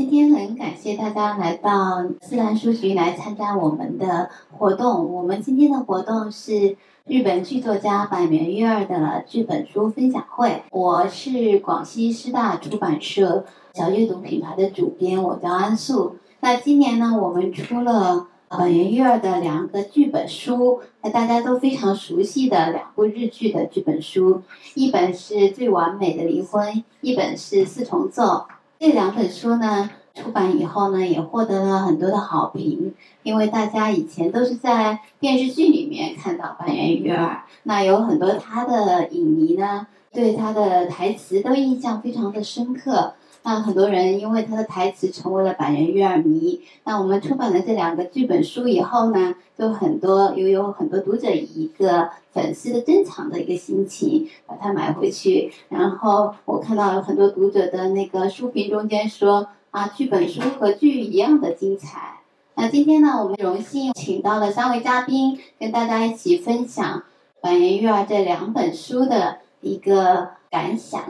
今天很感谢大家来到自然书局来参加我们的活动。我们今天的活动是日本剧作家板垣瑞二的剧本书分享会。我是广西师大出版社小阅读品牌的主编，我叫安素。那今年呢，我们出了板垣瑞二的两个剧本书，那大家都非常熟悉的两部日剧的剧本书，一本是最完美的离婚，一本是四重奏。这两本书呢，出版以后呢，也获得了很多的好评。因为大家以前都是在电视剧里面看到板垣瑞二，那有很多他的影迷呢，对他的台词都印象非常的深刻。那很多人因为他的台词成为了板垣瑞二迷。那我们出版了这两个剧本书以后呢，就很多又有很多读者以一个粉丝的珍藏的一个心情把它买回去。然后我看到有很多读者的那个书评中间说啊，剧本书和剧一样的精彩。那今天呢，我们荣幸请到了三位嘉宾，跟大家一起分享板垣瑞二这两本书的一个感想。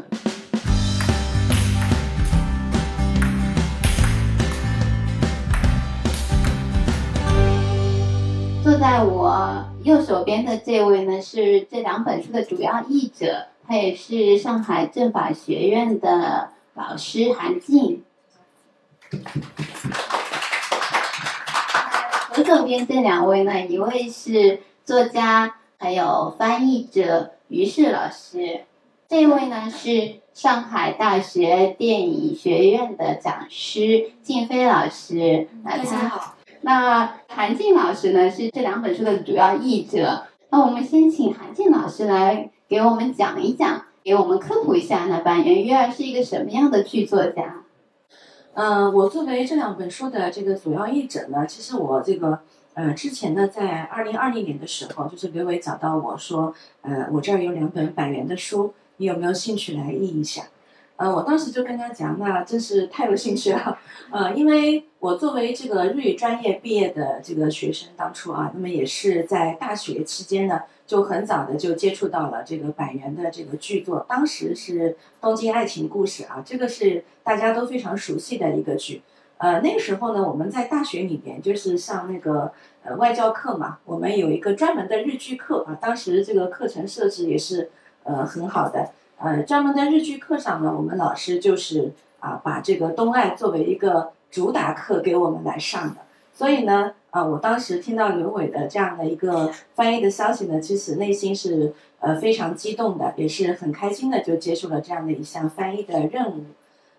在我右手边的这位呢，是这两本书的主要译者，他也是上海政法学院的老师韩静。我左边这两位呢，一位是作家，还有翻译者于适老师，这位呢是上海大学电影学院的讲师静飞老师。大家好。那韩静老师呢是这两本书的主要译者。那我们先请韩静老师来给我们讲一讲，给我们科普一下，那板垣瑞二是一个什么样的剧作家？嗯，我作为这两本书的这个主要译者呢，其实我这个呃之前呢，在二零二零年的时候，就是刘伟找到我说，呃，我这儿有两本板垣的书，你有没有兴趣来译一下？呃，我当时就跟他讲，那真是太有兴趣了，呃，因为我作为这个日语专业毕业的这个学生，当初啊，那么也是在大学期间呢，就很早的就接触到了这个板垣的这个剧作，当时是《东京爱情故事》啊，这个是大家都非常熟悉的一个剧，呃，那个时候呢，我们在大学里边就是上那个呃外教课嘛，我们有一个专门的日剧课啊，当时这个课程设置也是呃很好的。呃，专门在日剧课上呢，我们老师就是啊，把这个东爱作为一个主打课给我们来上的。所以呢，啊，我当时听到刘伟的这样的一个翻译的消息呢，其实内心是呃非常激动的，也是很开心的，就接受了这样的一项翻译的任务。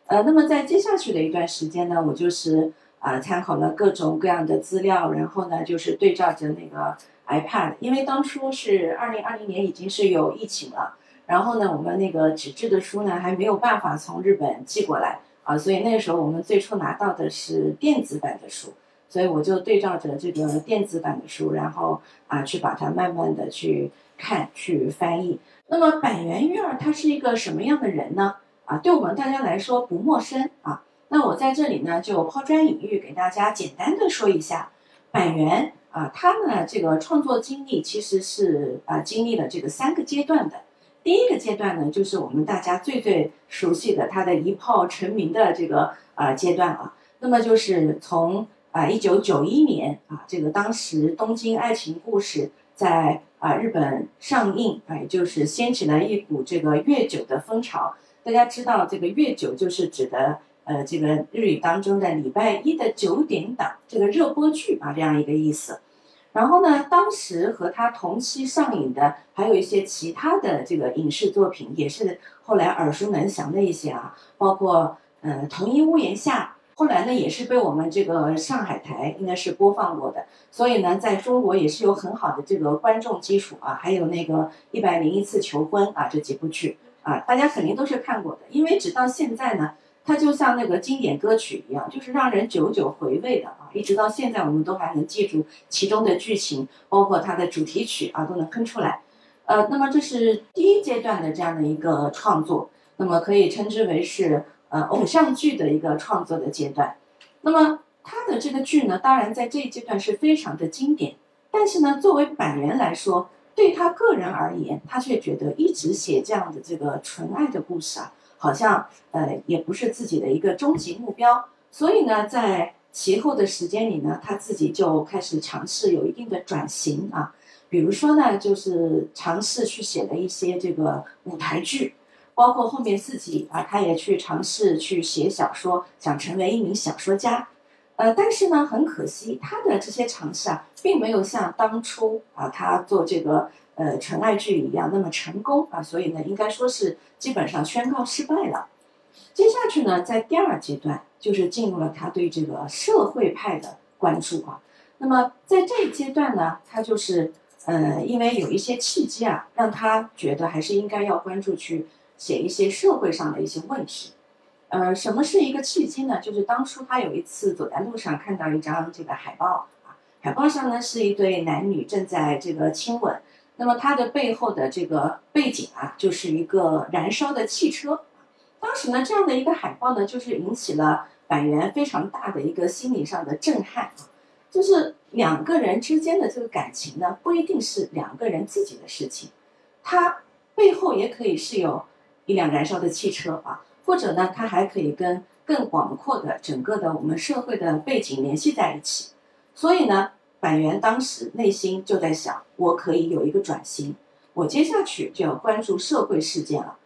呃，那么在接下去的一段时间呢，我就是啊参考了各种各样的资料，然后呢就是对照着那个 iPad，因为当初是二零二零年已经是有疫情了。然后呢，我们那个纸质的书呢还没有办法从日本寄过来啊，所以那个时候我们最初拿到的是电子版的书，所以我就对照着这个电子版的书，然后啊去把它慢慢的去看去翻译。那么板垣瑞二他是一个什么样的人呢？啊，对我们大家来说不陌生啊。那我在这里呢就抛砖引玉，给大家简单的说一下板垣啊，他呢这个创作经历其实是啊经历了这个三个阶段的。第一个阶段呢，就是我们大家最最熟悉的他的一炮成名的这个啊阶段啊。那么就是从啊一九九一年啊，这个当时《东京爱情故事》在啊日本上映，哎，就是掀起了一股这个月九的风潮。大家知道，这个月九就是指的呃这个日语当中的礼拜一的九点档这个热播剧啊这样一个意思。然后呢，当时和他同期上映的还有一些其他的这个影视作品，也是后来耳熟能详的一些啊，包括呃《同一屋檐下》，后来呢也是被我们这个上海台应该是播放过的，所以呢，在中国也是有很好的这个观众基础啊。还有那个《一百零一次求婚》啊，这几部剧啊，大家肯定都是看过的，因为直到现在呢。它就像那个经典歌曲一样，就是让人久久回味的啊！一直到现在，我们都还能记住其中的剧情，包括它的主题曲啊，都能哼出来。呃，那么这是第一阶段的这样的一个创作，那么可以称之为是呃偶像剧的一个创作的阶段。那么他的这个剧呢，当然在这一阶段是非常的经典，但是呢，作为板垣来说，对他个人而言，他却觉得一直写这样的这个纯爱的故事啊。好像呃也不是自己的一个终极目标所以呢，在其后的时间里呢，他自己就开始尝试有一定的转型啊，比如说呢，就是尝试去写了一些这个舞台剧，包括后面自己啊，他也去尝试去写小说，想成为一名小说家。呃，但是呢，很可惜，他的这些尝试啊，并没有像当初啊他做这个呃纯爱剧一样那么成功啊，所以呢，应该说是基本上宣告失败了。接下去呢，在第二阶段，就是进入了他对这个社会派的关注啊。那么在这一阶段呢，他就是呃，因为有一些契机啊，让他觉得还是应该要关注去写一些社会上的一些问题。呃，什么是一个契机呢？就是当初他有一次走在路上，看到一张这个海报啊，海报上呢是一对男女正在这个亲吻，那么它的背后的这个背景啊，就是一个燃烧的汽车。当时呢，这样的一个海报呢，就是引起了板垣非常大的一个心理上的震撼，就是两个人之间的这个感情呢，不一定是两个人自己的事情，它背后也可以是有一辆燃烧的汽车啊。或者呢，它还可以跟更广阔的整个的我们社会的背景联系在一起。所以呢，板垣当时内心就在想，我可以有一个转型，我接下去就要关注社会事件了。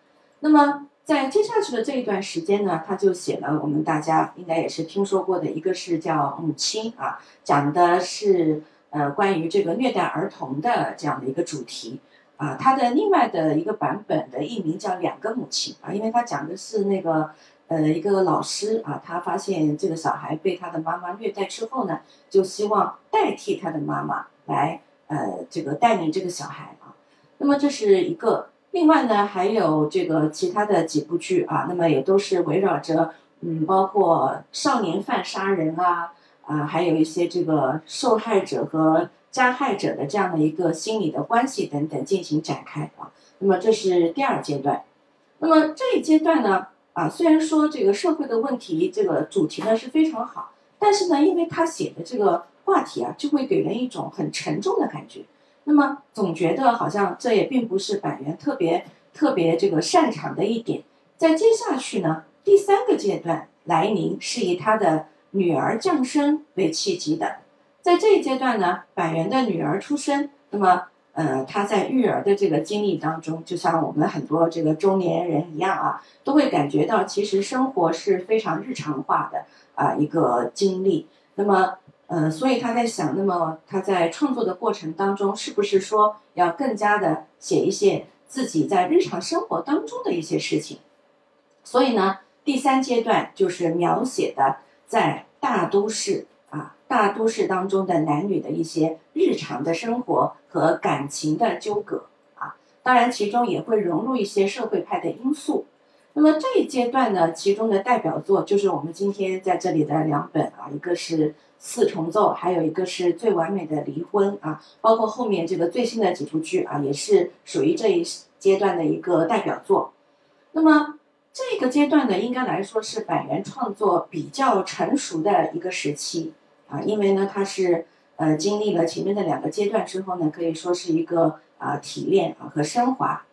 那么在接下去的这一段时间呢，他就写了我们大家应该也是听说过的一个是叫《母亲》啊，讲的是呃关于这个虐待儿童的这样的一个主题。啊，他的另外的一个版本的译名叫《两个母亲》啊，因为他讲的是那个呃一个老师啊，他发现这个小孩被他的妈妈虐待之后呢，就希望代替他的妈妈来呃这个带领这个小孩啊。那么这是一个，另外呢还有这个其他的几部剧啊，那么也都是围绕着嗯，包括少年犯杀人啊啊，还有一些这个受害者和。加害者的这样的一个心理的关系等等进行展开啊，那么这是第二阶段。那么这一阶段呢，啊，虽然说这个社会的问题这个主题呢是非常好，但是呢，因为他写的这个话题啊，就会给人一种很沉重的感觉。那么总觉得好像这也并不是板垣特别特别这个擅长的一点。在接下去呢，第三个阶段来临是以他的女儿降生为契机的。在这一阶段呢，板垣的女儿出生，那么，呃，他在育儿的这个经历当中，就像我们很多这个中年人一样啊，都会感觉到其实生活是非常日常化的啊一个经历。那么，呃，所以他在想，那么他在创作的过程当中，是不是说要更加的写一些自己在日常生活当中的一些事情？所以呢，第三阶段就是描写的在大都市。大都市当中的男女的一些日常的生活和感情的纠葛啊，当然其中也会融入一些社会派的因素。那么这一阶段呢，其中的代表作就是我们今天在这里的两本啊，一个是《四重奏》，还有一个是《最完美的离婚》啊，包括后面这个最新的几部剧啊，也是属于这一阶段的一个代表作。那么这个阶段呢，应该来说是板垣创作比较成熟的一个时期。啊，因为呢，他是呃经历了前面的两个阶段之后呢，可以说是一个啊提炼啊和升华。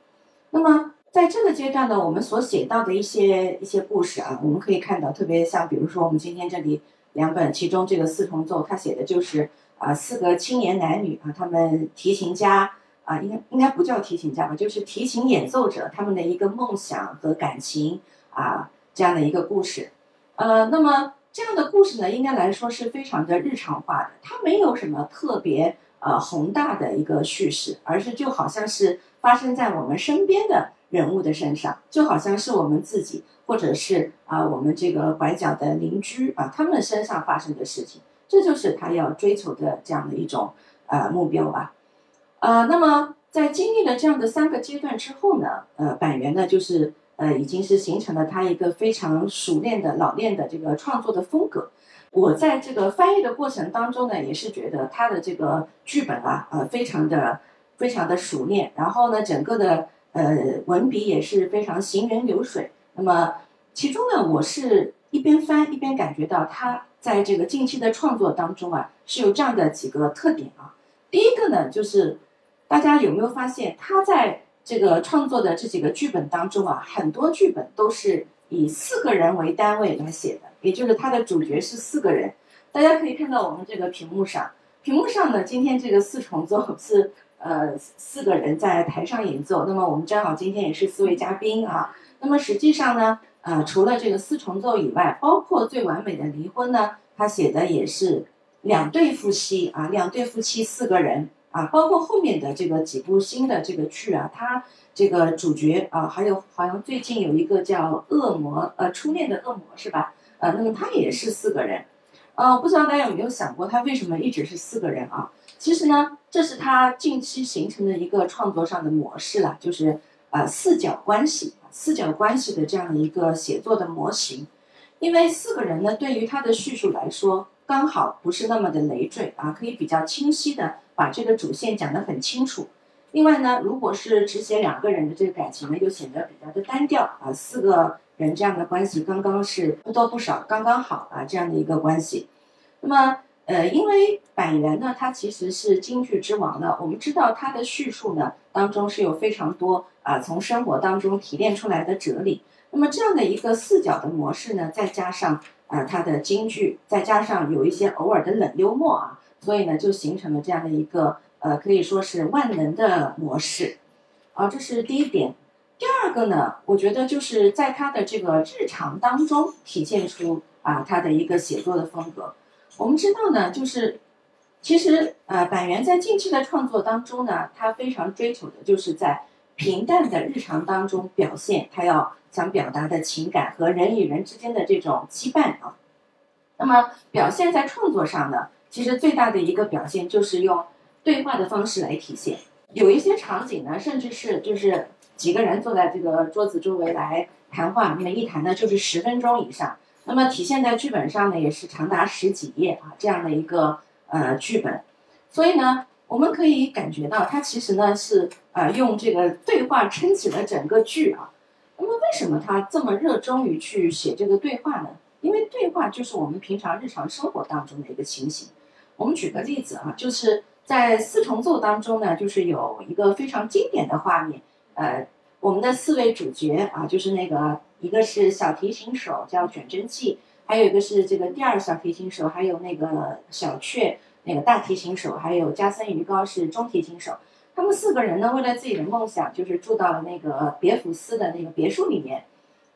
那么在这个阶段呢，我们所写到的一些一些故事啊，我们可以看到，特别像比如说我们今天这里两本，其中这个四重奏，它写的就是啊四个青年男女啊，他们提琴家啊，应该应该不叫提琴家吧，就是提琴演奏者他们的一个梦想和感情啊这样的一个故事。呃，那么。这样的故事呢，应该来说是非常的日常化的，它没有什么特别呃宏大的一个叙事，而是就好像是发生在我们身边的人物的身上，就好像是我们自己，或者是啊我们这个拐角的邻居啊他们身上发生的事情，这就是他要追求的这样的一种呃目标吧。呃，那么在经历了这样的三个阶段之后呢，呃，板垣呢就是。呃，已经是形成了他一个非常熟练的老练的这个创作的风格。我在这个翻译的过程当中呢，也是觉得他的这个剧本啊，呃，非常的非常的熟练。然后呢，整个的呃文笔也是非常行云流水。那么其中呢，我是一边翻一边感觉到他在这个近期的创作当中啊，是有这样的几个特点啊。第一个呢，就是大家有没有发现他在这个创作的这几个剧本当中啊，很多剧本都是以四个人为单位来写的，也就是它的主角是四个人。大家可以看到我们这个屏幕上，屏幕上呢，今天这个四重奏 是呃四个人在台上演奏。那么我们正好今天也是四位嘉宾啊。那么实际上呢，呃，除了这个四重奏以外，包括最完美的离婚呢，他写的也是两对夫妻啊，两对夫妻四个人啊，包括后面的这个几部新的这个剧啊，他这个主角啊，还有好像最近有一个叫《恶魔》呃，初恋的恶魔是吧？呃，那么他也是四个人。呃，不知道大家有没有想过，他为什么一直是四个人啊？其实呢，这是他近期形成的一个创作上的模式了，就是呃四角关系、四角关系的这样一个写作的模型。因为四个人呢，对于他的叙述来说，刚好不是那么的累赘啊，可以比较清晰的把这个主线讲得很清楚。另外呢，如果是只写两个人的这个感情呢，又显得比较的单调啊，四个。人这样的关系刚刚是不多不少，刚刚好啊，这样的一个关系。那么，呃，因为板垣呢，他其实是京剧之王呢，我们知道他的叙述呢当中是有非常多啊从生活当中提炼出来的哲理。那么这样的一个四角的模式呢，再加上啊他的京剧，再加上有一些偶尔的冷幽默啊，所以呢就形成了这样的一个呃可以说是万能的模式。啊，这是第一点。第二个呢，我觉得就是在他的这个日常当中体现出啊他的一个写作的风格。我们知道呢，就是其实呃板垣在近期的创作当中呢，他非常追求的就是在平淡的日常当中表现他要想表达的情感和人与人之间的这种羁绊啊。那么表现在创作上呢，其实最大的一个表现就是用对话的方式来体现。有一些场景呢，甚至是就是。几个人坐在这个桌子周围来谈话，那么一谈呢就是十分钟以上。那么体现在剧本上呢，也是长达十几页啊这样的一个呃剧本。所以呢，我们可以感觉到它其实呢是呃用这个对话撑起了整个剧啊。那么为什么他这么热衷于去写这个对话呢？因为对话就是我们平常日常生活当中的一个情形。我们举个例子啊，就是在四重奏当中呢，就是有一个非常经典的画面。呃，我们的四位主角啊，就是那个一个是小提琴手叫卷真纪，还有一个是这个第二小提琴手，还有那个小雀那个大提琴手，还有加森鱼高是中提琴手。他们四个人呢，为了自己的梦想，就是住到了那个别府斯的那个别墅里面。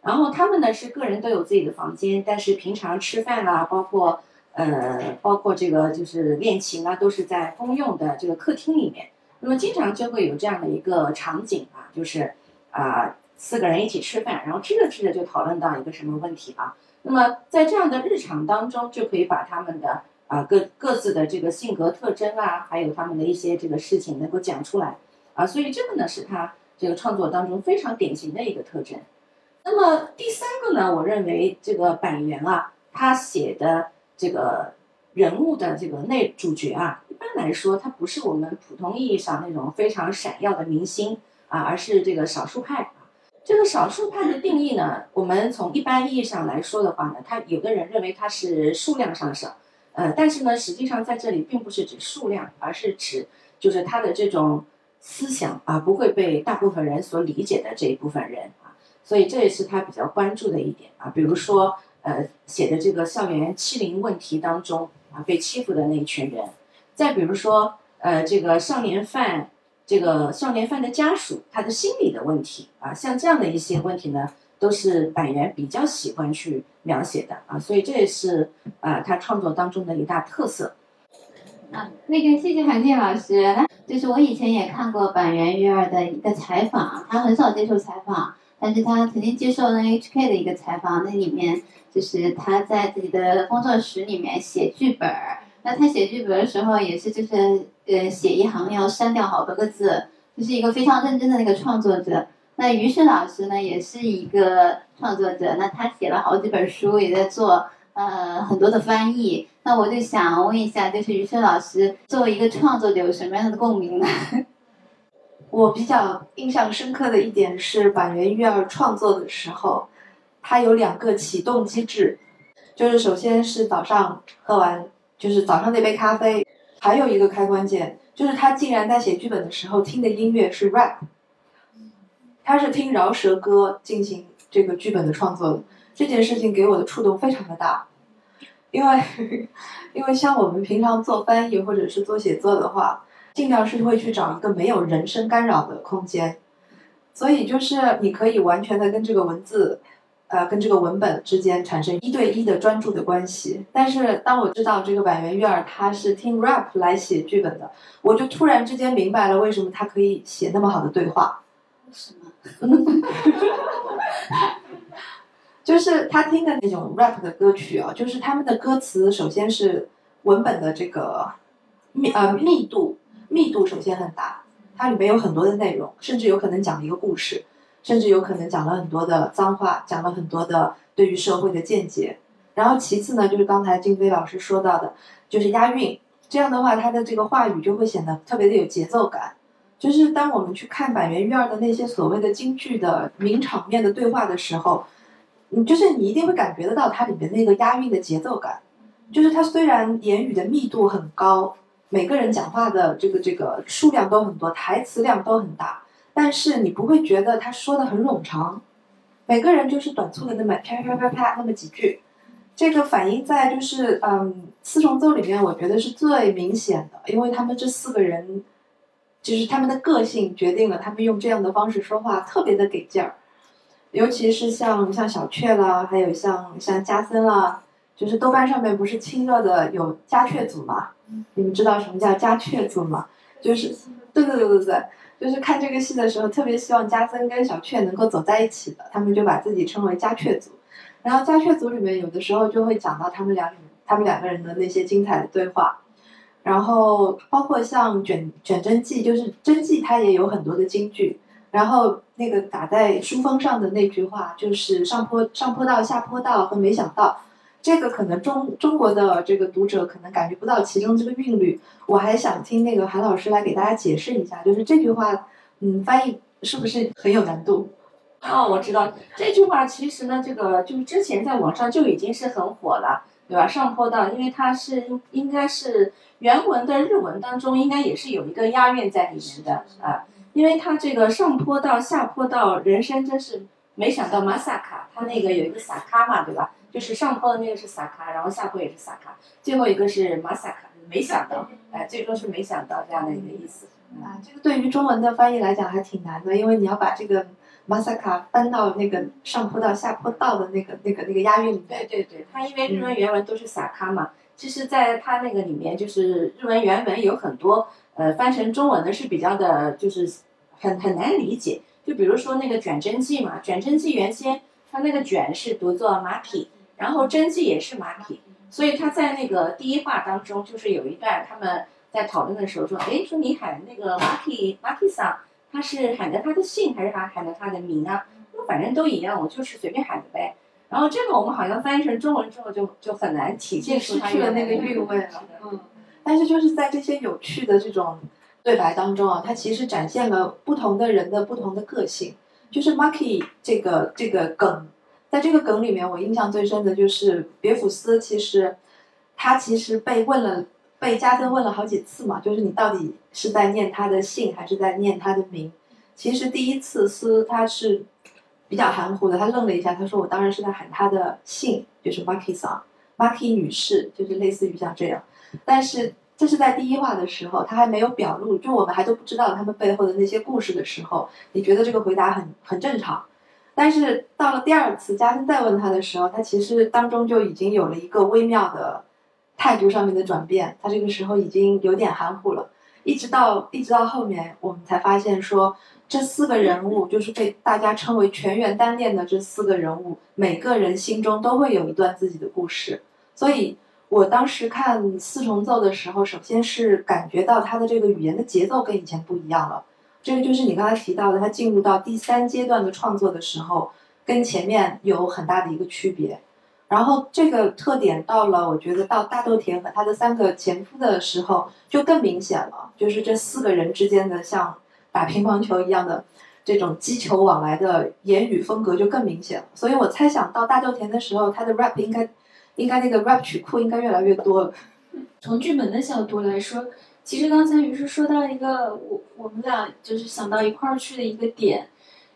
然后他们呢是个人都有自己的房间，但是平常吃饭啦，包括呃，包括这个就是练琴啊，都是在公用的这个客厅里面。那么经常就会有这样的一个场景啊，就是啊四个人一起吃饭，然后吃着吃着就讨论到一个什么问题啊。那么在这样的日常当中，就可以把他们的啊各各自的这个性格特征啊，还有他们的一些这个事情能够讲出来啊。所以这个呢是他这个创作当中非常典型的一个特征。那么第三个呢，我认为这个板垣啊，他写的这个人物的这个内主角啊。一般来说，他不是我们普通意义上那种非常闪耀的明星啊，而是这个少数派。这个少数派的定义呢，我们从一般意义上来说的话呢，他有的人认为他是数量上少，呃，但是呢，实际上在这里并不是指数量，而是指就是他的这种思想啊，不会被大部分人所理解的这一部分人啊。所以这也是他比较关注的一点啊。比如说，呃，写的这个校园欺凌问题当中啊，被欺负的那一群人。再比如说，呃，这个少年犯，这个少年犯的家属，他的心理的问题啊，像这样的一些问题呢，都是板垣比较喜欢去描写的啊，所以这也是啊他创作当中的一大特色。啊，那个谢谢韩静老师，就是我以前也看过板垣育二的一个采访，他很少接受采访，但是他曾经接受 NHK 的一个采访，那里面就是他在自己的工作室里面写剧本儿。那他写剧本的时候也是，就是呃，写一行要删掉好多个字，就是一个非常认真的那个创作者。那于适老师呢，也是一个创作者，那他写了好几本书，也在做呃很多的翻译。那我就想问一下，就是于适老师作为一个创作者，有什么样的共鸣呢？我比较印象深刻的一点是板垣育二创作的时候，它有两个启动机制，就是首先是早上喝完。就是早上那杯咖啡，还有一个开关键，就是他竟然在写剧本的时候听的音乐是 rap，他是听饶舌歌进行这个剧本的创作的。这件事情给我的触动非常的大，因为因为像我们平常做翻译或者是做写作的话，尽量是会去找一个没有人声干扰的空间，所以就是你可以完全的跟这个文字。呃，跟这个文本之间产生一对一的专注的关系。但是当我知道这个板垣悦二他是听 rap 来写剧本的，我就突然之间明白了为什么他可以写那么好的对话。什么？就是他听的那种 rap 的歌曲啊，就是他们的歌词首先是文本的这个密呃密度密度首先很大，它里面有很多的内容，甚至有可能讲一个故事。甚至有可能讲了很多的脏话，讲了很多的对于社会的见解。然后其次呢，就是刚才静飞老师说到的，就是押韵。这样的话，他的这个话语就会显得特别的有节奏感。就是当我们去看板垣悦二的那些所谓的京剧的名场面的对话的时候，你就是你一定会感觉得到它里面那个押韵的节奏感。就是它虽然言语的密度很高，每个人讲话的这个这个数量都很多，台词量都很大。但是你不会觉得他说的很冗长，每个人就是短促的那么啪啪啪啪那么几句，这个反映在就是嗯四重奏里面，我觉得是最明显的，因为他们这四个人，就是他们的个性决定了他们用这样的方式说话特别的给劲儿，尤其是像像小雀啦，还有像像加森啦，就是豆瓣上面不是亲热的有加雀组嘛？你们知道什么叫加雀组吗？就是对对对对对。就是看这个戏的时候，特别希望加森跟小雀能够走在一起的，他们就把自己称为加雀组。然后加雀组里面有的时候就会讲到他们两他们两个人的那些精彩的对话。然后包括像卷卷真纪，就是真纪他也有很多的京剧。然后那个打在书封上的那句话就是上坡上坡道下坡道和没想到。这个可能中中国的这个读者可能感觉不到其中这个韵律，我还想听那个韩老师来给大家解释一下，就是这句话，嗯，翻译是不是很有难度？哦，我知道这句话其实呢，这个就是之前在网上就已经是很火了，对吧？上坡道，因为它是应该是原文的日文当中应该也是有一个押韵在里面的啊，因为它这个上坡道下坡道，人生真是没想到马萨卡，它那个有一个萨卡嘛，对吧？就是上坡的那个是萨卡，然后下坡也是萨卡，最后一个是马萨卡，没想到，哎，最终是没想到这样的一个意思。啊，这个对于中文的翻译来讲还挺难的，因为你要把这个马萨卡翻到那个上坡道下坡道的那个那个那个押韵里面。对对对，它因为日文原文都是萨卡嘛，其实在它那个里面就是日文原文有很多呃翻成中文的是比较的，就是很很难理解。就比如说那个卷真纪嘛，卷真纪原先它那个卷是读作马匹。然后真纪也是马匹，所以他在那个第一话当中，就是有一段他们在讨论的时候说，哎，说你喊那个马匹马匹桑，他是喊的他的姓还是他喊的他的名啊？那反正都一样，我就是随便喊的呗。然后这个我们好像翻译成中文之后，就就很难体现出失去了那个韵味了。嗯，但是就是在这些有趣的这种对白当中啊，它其实展现了不同的人的不同的个性，就是 Marky 这个这个梗。在这个梗里面，我印象最深的就是别府斯。其实，他其实被问了，被加森问了好几次嘛，就是你到底是在念他的姓还是在念他的名？其实第一次斯他是比较含糊的，他愣了一下，他说：“我当然是在喊他的姓，就是 Marky 桑，Marky 女士，就是类似于像这样。”但是这是在第一话的时候，他还没有表露，就我们还都不知道他们背后的那些故事的时候，你觉得这个回答很很正常。但是到了第二次，嘉欣再问他的时候，他其实当中就已经有了一个微妙的态度上面的转变。他这个时候已经有点含糊了，一直到一直到后面，我们才发现说，这四个人物就是被大家称为全员单恋的这四个人物，每个人心中都会有一段自己的故事。所以我当时看四重奏的时候，首先是感觉到他的这个语言的节奏跟以前不一样了。这个就是你刚才提到的，他进入到第三阶段的创作的时候，跟前面有很大的一个区别。然后这个特点到了，我觉得到大豆田和他的三个前夫的时候就更明显了，就是这四个人之间的像打乒乓球一样的这种击球往来的言语风格就更明显了。所以我猜想到大豆田的时候，他的 rap 应该应该那个 rap 曲库应该越来越多了。从剧本的角度来说。其实刚才于是说到一个我我们俩就是想到一块儿去的一个点，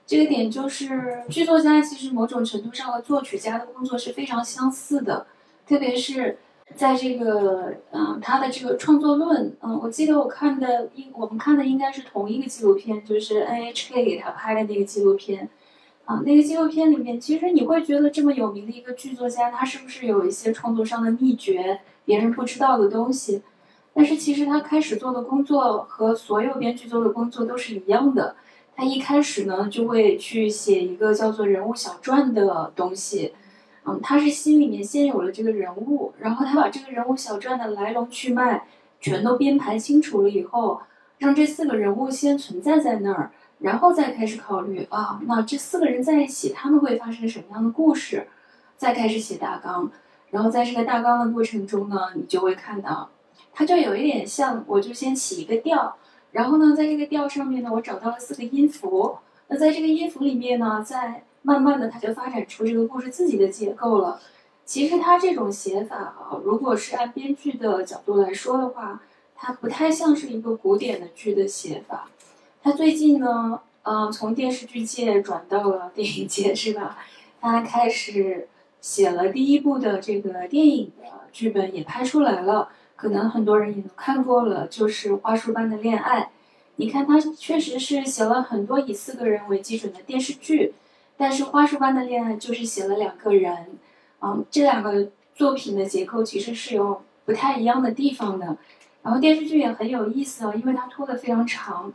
这个点就是剧作家其实某种程度上和作曲家的工作是非常相似的，特别是在这个嗯他的这个创作论，嗯，我记得我看的应我们看的应该是同一个纪录片，就是 NHK 给他拍的那个纪录片。啊，那个纪录片里面，其实你会觉得这么有名的一个剧作家，他是不是有一些创作上的秘诀，别人不知道的东西？但是其实他开始做的工作和所有编剧做的工作都是一样的。他一开始呢，就会去写一个叫做人物小传的东西。嗯，他是心里面先有了这个人物，然后他把这个人物小传的来龙去脉全都编排清楚了以后，让这四个人物先存在在那儿。然后再开始考虑啊，那这四个人在一起，他们会发生什么样的故事？再开始写大纲，然后在这个大纲的过程中呢，你就会看到，它就有一点像，我就先起一个调，然后呢，在这个调上面呢，我找到了四个音符，那在这个音符里面呢，再慢慢的，它就发展出这个故事自己的结构了。其实它这种写法啊，如果是按编剧的角度来说的话，它不太像是一个古典的剧的写法。他最近呢，嗯，从电视剧界转到了电影界，是吧？他开始写了第一部的这个电影的剧本，也拍出来了，可能很多人也都看过了，就是《花束般的恋爱》。你看，他确实是写了很多以四个人为基准的电视剧，但是《花束般的恋爱》就是写了两个人，嗯，这两个作品的结构其实是有不太一样的地方的。然后电视剧也很有意思啊，因为它拖得非常长。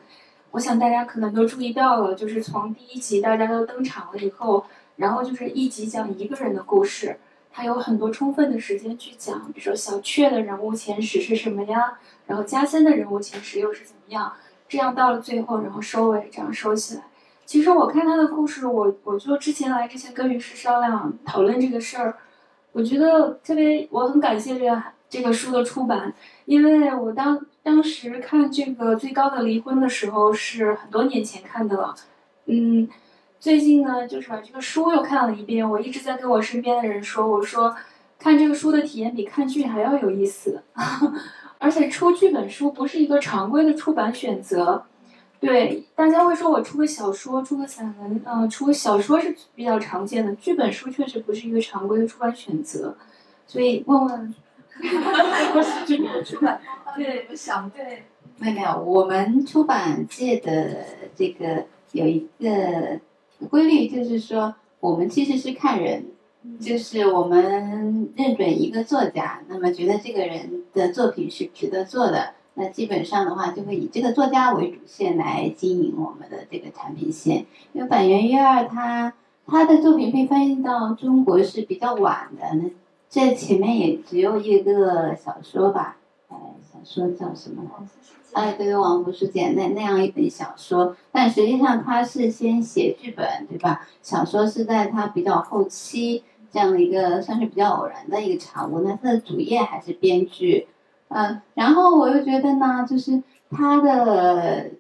我想大家可能都注意到了，就是从第一集大家都登场了以后，然后就是一集讲一个人的故事，他有很多充分的时间去讲，比如说小雀的人物前史是什么呀，然后加森的人物前史又是怎么样，这样到了最后，然后收尾，这样收起来。其实我看他的故事，我我就之前来之前跟律师商量讨论这个事儿，我觉得特别，我很感谢这个这个书的出版，因为我当。当时看这个最高的离婚的时候是很多年前看的了，嗯，最近呢就是把这个书又看了一遍。我一直在跟我身边的人说，我说看这个书的体验比看剧还要有意思，而且出剧本书不是一个常规的出版选择。对，大家会说我出个小说，出个散文，嗯，出个小说是比较常见的，剧本书确实不是一个常规的出版选择。所以问问。不是这个出版，对，我想对，没有没有，我们出版界的这个有一个规律，就是说我们其实是看人，就是我们认准一个作家，那么觉得这个人的作品是值得做的，那基本上的话就会以这个作家为主线来经营我们的这个产品线。因为板垣瑞二他他的作品被翻译到中国是比较晚的，那。这前面也只有一个小说吧，呃，小说叫什么？哎，对对，《王福书简》那那样一本小说，但实际上他是先写剧本，对吧？小说是在他比较后期这样的一个算是比较偶然的一个产物。那他的主业还是编剧，嗯，然后我又觉得呢，就是他的，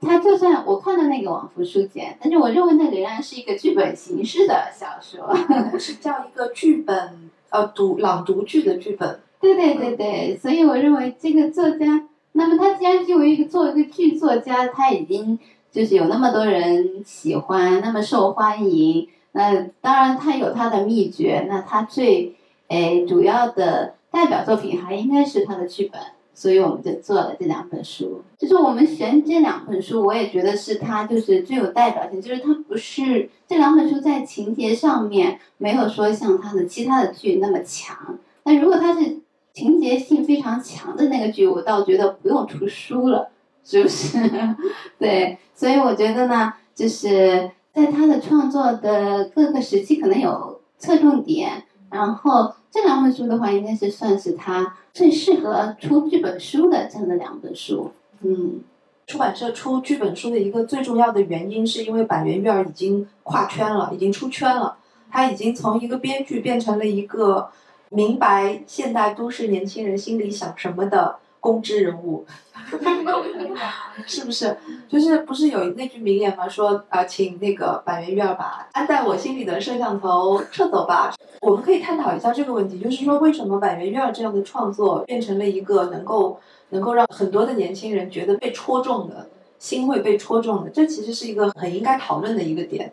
他就算我看到那个《王福书简》，但是我认为那仍然是一个剧本形式的小说，是叫一个剧本。呃，读朗读剧的剧本，对对对对，所以我认为这个作家，那么他既然作为一个作为一个剧作家，他已经就是有那么多人喜欢，那么受欢迎，那当然他有他的秘诀，那他最诶主要的代表作品还应该是他的剧本。所以我们就做了这两本书，就是我们选这两本书，我也觉得是他就是最有代表性，就是他不是这两本书在情节上面没有说像他的其他的剧那么强，那如果他是情节性非常强的那个剧，我倒觉得不用出书了，是不是？对，所以我觉得呢，就是在他的创作的各个时期可能有侧重点，然后这两本书的话，应该是算是他。最适合出剧本书的这样的两本书，嗯，出版社出剧本书的一个最重要的原因，是因为板垣育儿已经跨圈了，已经出圈了，他已经从一个编剧变成了一个明白现代都市年轻人心里想什么的公知人物。是不是？就是不是有那句名言吗？说啊，请那个板垣育儿把安在我心里的摄像头撤走吧。我们可以探讨一下这个问题，就是说为什么板垣育儿这样的创作变成了一个能够能够让很多的年轻人觉得被戳中的心会被戳中的。这其实是一个很应该讨论的一个点。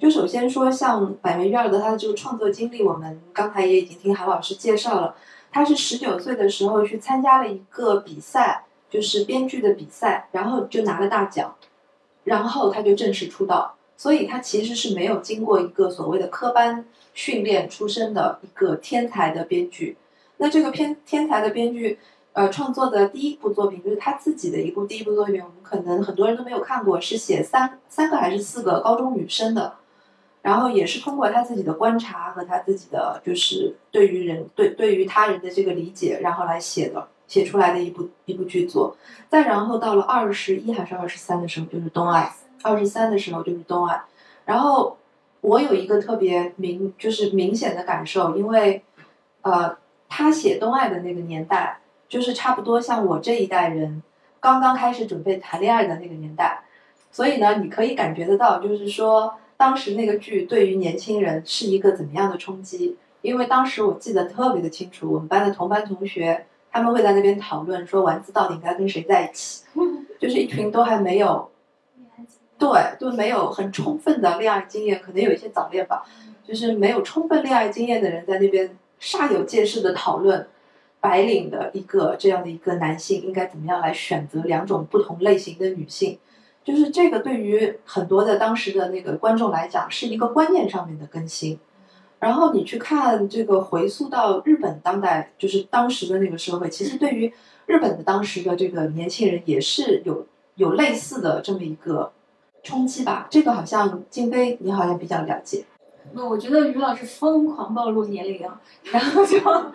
就首先说，像百元院的他的这个创作经历，我们刚才也已经听韩老师介绍了。他是十九岁的时候去参加了一个比赛，就是编剧的比赛，然后就拿了大奖，然后他就正式出道。所以他其实是没有经过一个所谓的科班训练出身的一个天才的编剧。那这个偏天才的编剧，呃，创作的第一部作品就是他自己的一部第一部作品，我们可能很多人都没有看过，是写三三个还是四个高中女生的。然后也是通过他自己的观察和他自己的就是对于人对对于他人的这个理解，然后来写的写出来的一部一部剧作。再然后到了二十一还是二十三的时候，就是《东爱》；二十三的时候就是《东爱》。然后我有一个特别明就是明显的感受，因为呃，他写《东爱》的那个年代，就是差不多像我这一代人刚刚开始准备谈恋爱的那个年代，所以呢，你可以感觉得到，就是说。当时那个剧对于年轻人是一个怎么样的冲击？因为当时我记得特别的清楚，我们班的同班同学他们会在那边讨论说丸子到底应该跟谁在一起，就是一群都还没有，对，都没有很充分的恋爱经验，可能有一些早恋吧，就是没有充分恋爱经验的人在那边煞有介事的讨论白领的一个这样的一个男性应该怎么样来选择两种不同类型的女性。就是这个，对于很多的当时的那个观众来讲，是一个观念上面的更新。然后你去看这个，回溯到日本当代，就是当时的那个社会，其实对于日本的当时的这个年轻人，也是有有类似的这么一个冲击吧。这个好像金飞，你好像比较了解。不，我觉得于老师疯狂暴露年龄啊，然后就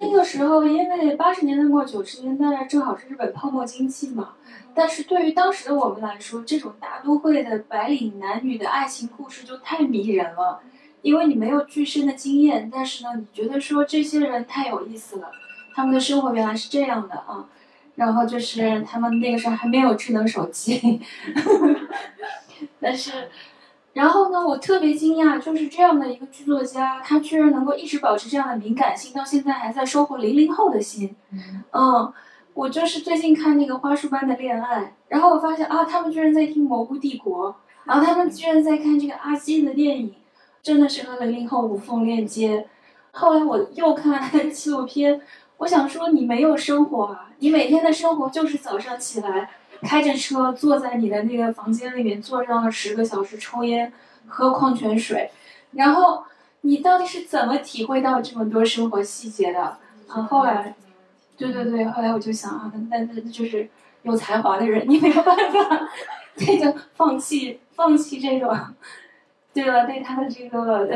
那个时候，因为八十年代末九十年代正好是日本泡沫经济嘛。但是对于当时的我们来说，这种大都会的白领男女的爱情故事就太迷人了，因为你没有具身的经验，但是呢，你觉得说这些人太有意思了，他们的生活原来是这样的啊，然后就是他们那个时候还没有智能手机，但是，然后呢，我特别惊讶，就是这样的一个剧作家，他居然能够一直保持这样的敏感性，到现在还在收获零零后的心，嗯。我就是最近看那个花束般的恋爱，然后我发现啊，他们居然在听蘑菇帝国，然后他们居然在看这个阿基的电影，真的是和零零后无缝链接。后来我又看了他的纪录片，我想说你没有生活啊，你每天的生活就是早上起来开着车坐在你的那个房间里面坐上了十个小时抽烟喝矿泉水，然后你到底是怎么体会到这么多生活细节的？啊，后来。对对对，后来我就想啊，那那就是有才华的人，你没有办法，这个放弃放弃这种，对了，对他的这个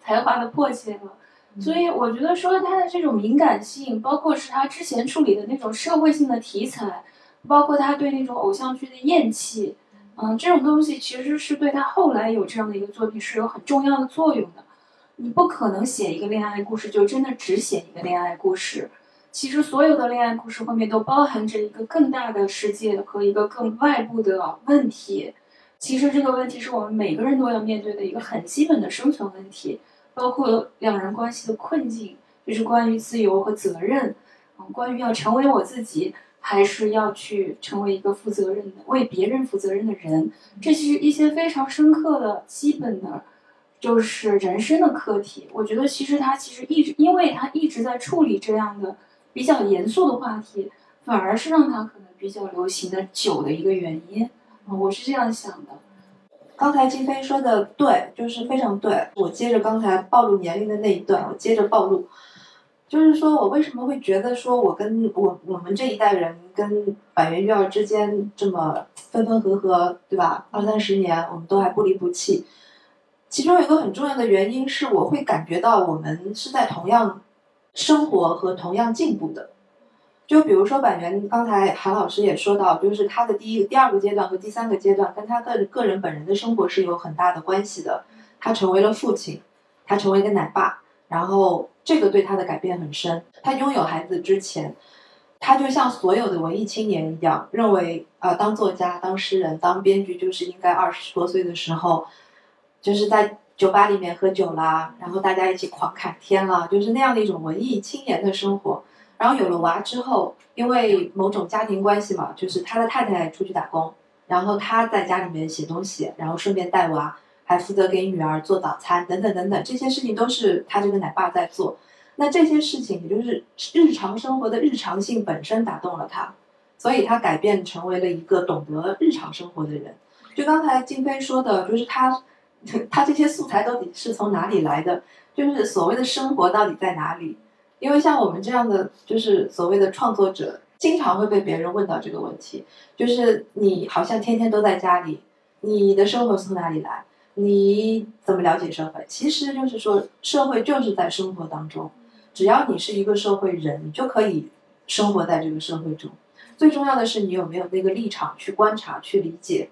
才华的迫切了。所以我觉得说他的这种敏感性，包括是他之前处理的那种社会性的题材，包括他对那种偶像剧的厌弃，嗯，这种东西其实是对他后来有这样的一个作品是有很重要的作用的。你不可能写一个恋爱故事就真的只写一个恋爱故事。其实所有的恋爱故事后面都包含着一个更大的世界和一个更外部的问题。其实这个问题是我们每个人都要面对的一个很基本的生存问题，包括两人关系的困境，就是关于自由和责任，嗯，关于要成为我自己，还是要去成为一个负责任的、为别人负责任的人。这其实一些非常深刻的基本的，就是人生的课题。我觉得其实他其实一直，因为他一直在处理这样的。比较严肃的话题，反而是让他可能比较流行的久的一个原因，我是这样想的。刚才金飞说的对，就是非常对。我接着刚才暴露年龄的那一段，我接着暴露，就是说我为什么会觉得说我跟我我们这一代人跟百元育儿之间这么分分合合，对吧？二三十年我们都还不离不弃，其中有一个很重要的原因是，我会感觉到我们是在同样。生活和同样进步的，就比如说板垣，刚才韩老师也说到，就是他的第一、第二个阶段和第三个阶段，跟他个个人本人的生活是有很大的关系的。他成为了父亲，他成为一个奶爸，然后这个对他的改变很深。他拥有孩子之前，他就像所有的文艺青年一样，认为啊，当作家、当诗人、当编剧，就是应该二十多岁的时候，就是在。酒吧里面喝酒啦，然后大家一起狂侃天了，就是那样的一种文艺青年的生活。然后有了娃之后，因为某种家庭关系嘛，就是他的太太出去打工，然后他在家里面写东西，然后顺便带娃，还负责给女儿做早餐等等等等，这些事情都是他这个奶爸在做。那这些事情，也就是日常生活的日常性本身打动了他，所以他改变成为了一个懂得日常生活的人。就刚才金飞说的，就是他，他这些素材到底是从哪里来的？就是所谓的生活到底在哪里？因为像我们这样的，就是所谓的创作者，经常会被别人问到这个问题，就是你好像天天都在家里，你的生活从哪里来？你怎么了解社会？其实就是说，社会就是在生活当中。只要你是一个社会人，你就可以生活在这个社会中。最重要的是你有没有那个立场去观察、去理解。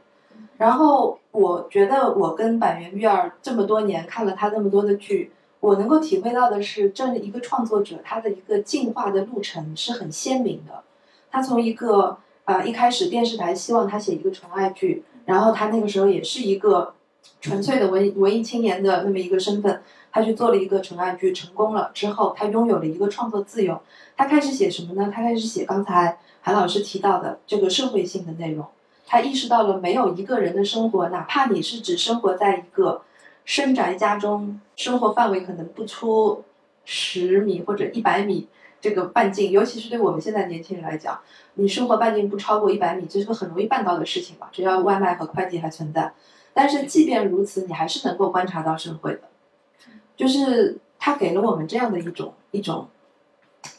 然后我觉得我跟板垣育儿这么多年看了他那么多的剧，我能够体会到的是，这一个创作者他的一个进化的路程是很鲜明的。他从一个啊一开始电视台希望他写一个纯爱剧，然后他那个时候也是一个纯粹的文文艺青年的那么一个身份。他去做了一个纯爱剧，成功了之后，他拥有了一个创作自由。他开始写什么呢？他开始写刚才韩老师提到的这个社会性的内容。他意识到了，没有一个人的生活，哪怕你是只生活在一个深宅家中，生活范围可能不出十米或者一百米这个半径，尤其是对我们现在年轻人来讲，你生活半径不超过一百米，这是个很容易办到的事情吧？只要外卖和快递还存在。但是即便如此，你还是能够观察到社会的。就是他给了我们这样的一种一种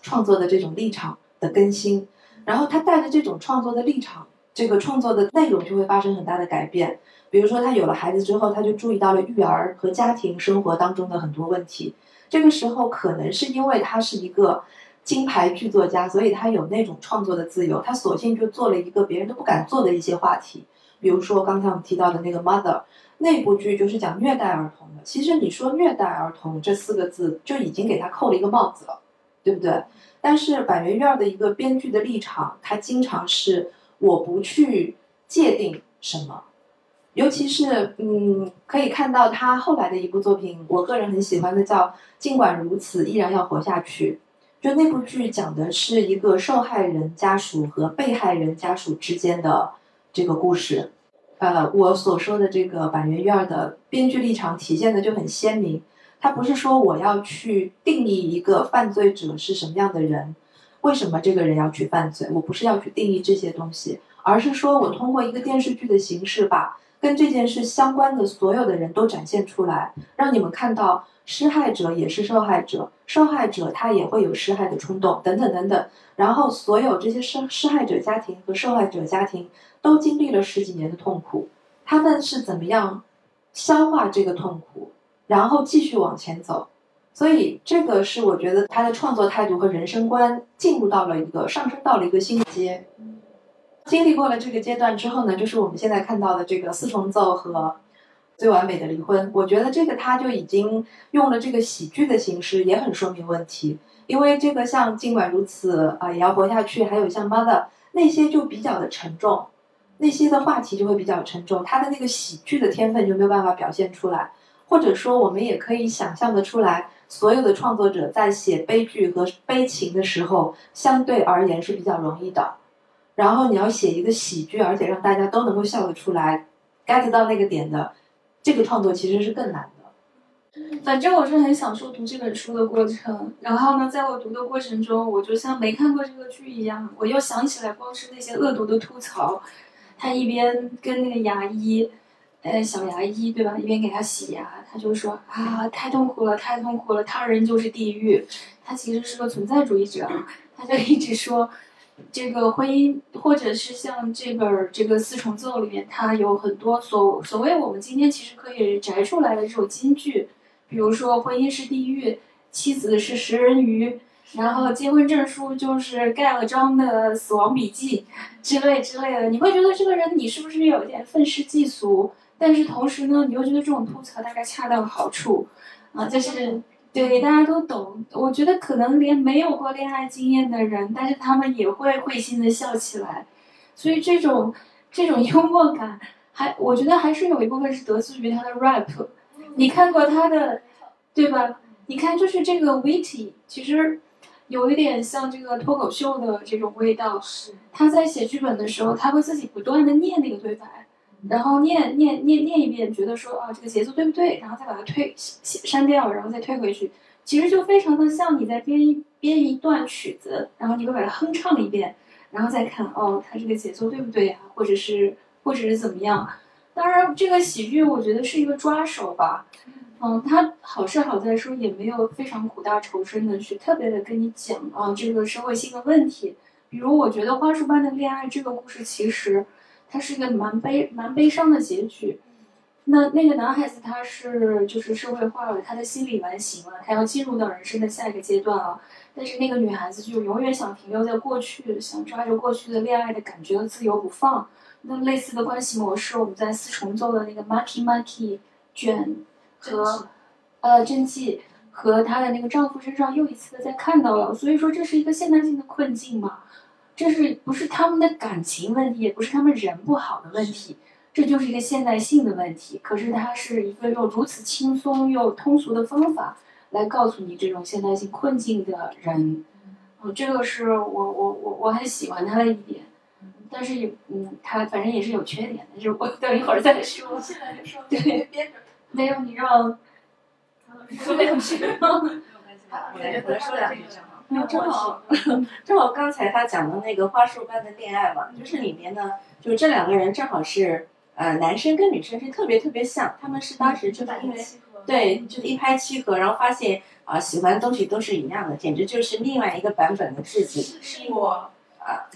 创作的这种立场的更新，然后他带着这种创作的立场，这个创作的内容就会发生很大的改变。比如说，他有了孩子之后，他就注意到了育儿和家庭生活当中的很多问题。这个时候，可能是因为他是一个金牌剧作家，所以他有那种创作的自由，他索性就做了一个别人都不敢做的一些话题。比如说刚才我们提到的那个 Mother。那部剧就是讲虐待儿童的。其实你说虐待儿童这四个字就已经给他扣了一个帽子了，对不对？但是板垣院的一个编剧的立场，他经常是我不去界定什么，尤其是嗯，可以看到他后来的一部作品，我个人很喜欢的叫《尽管如此，依然要活下去》。就那部剧讲的是一个受害人家属和被害人家属之间的这个故事。呃，我所说的这个板垣院的编剧立场体现的就很鲜明。他不是说我要去定义一个犯罪者是什么样的人，为什么这个人要去犯罪，我不是要去定义这些东西，而是说我通过一个电视剧的形式，把跟这件事相关的所有的人都展现出来，让你们看到施害者也是受害者，受害者他也会有施害的冲动，等等等等。然后所有这些施施害者家庭和受害者家庭。都经历了十几年的痛苦，他们是怎么样消化这个痛苦，然后继续往前走？所以这个是我觉得他的创作态度和人生观进入到了一个上升到了一个新阶。经历过了这个阶段之后呢，就是我们现在看到的这个四重奏和最完美的离婚。我觉得这个他就已经用了这个喜剧的形式，也很说明问题。因为这个像尽管如此啊，也要活下去，还有像 Mother 那些就比较的沉重。那些的话题就会比较沉重，他的那个喜剧的天分就没有办法表现出来，或者说我们也可以想象的出来，所有的创作者在写悲剧和悲情的时候，相对而言是比较容易的。然后你要写一个喜剧，而且让大家都能够笑得出来，get 到那个点的，这个创作其实是更难的。反正我是很享受读这本书的过程，然后呢，在我读的过程中，我就像没看过这个剧一样，我又想起来光是那些恶毒的吐槽。他一边跟那个牙医，呃，小牙医对吧？一边给他洗牙，他就说啊，太痛苦了，太痛苦了，他人就是地狱。他其实是个存在主义者，他就一直说，这个婚姻，或者是像这本这个四重奏里面，它有很多所所谓我们今天其实可以摘出来的这种金句，比如说婚姻是地狱，妻子是食人鱼。然后结婚证书就是盖了章的死亡笔记，之类之类的，你会觉得这个人你是不是有点愤世嫉俗？但是同时呢，你又觉得这种吐槽大概恰到好处，啊，就是对大家都懂。我觉得可能连没有过恋爱经验的人，但是他们也会会心的笑起来。所以这种这种幽默感，还我觉得还是有一部分是得自于他的 rap。你看过他的，对吧？你看就是这个 witty，其实。有一点像这个脱口秀的这种味道。是他在写剧本的时候，他会自己不断的念那个对白，然后念念念念一遍，觉得说啊这个节奏对不对，然后再把它推写删掉，然后再推回去。其实就非常的像你在编一编一段曲子，然后你会把它哼唱一遍，然后再看哦它这个节奏对不对啊，或者是或者是怎么样。当然，这个喜剧我觉得是一个抓手吧。嗯，它好是好在说也没有非常苦大仇深的去特别的跟你讲啊这个社会性的问题。比如，我觉得《花束般的恋爱》这个故事其实它是一个蛮悲蛮悲伤的结局。那那个男孩子他是就是社会化了，他的心理完形了，他要进入到人生的下一个阶段了。但是那个女孩子就永远想停留在过去，想抓着过去的恋爱的感觉和自由不放。那类似的关系模式，我们在四重奏的那个 Maki Maki 卷和呃真纪和她的那个丈夫身上又一次的在看到了。所以说这是一个现代性的困境嘛，这是不是他们的感情问题，也不是他们人不好的问题，这就是一个现代性的问题。可是它是一个用如此轻松又通俗的方法来告诉你这种现代性困境的人，嗯，这个是我我我我很喜欢他的一点。但是也，嗯，他反正也是有缺点的，就是我等一会儿再说。现在就说对。没有你让，说没有去。我来我来说两句。那正好，正好刚才他讲的那个花束般的恋爱嘛，就是里面呢，就这两个人正好是，呃，男生跟女生是特别特别像，他们是当时就是因为对，就是一拍即合，然后发现啊，喜欢的东西都是一样的，简直就是另外一个版本的自己。是我。啊，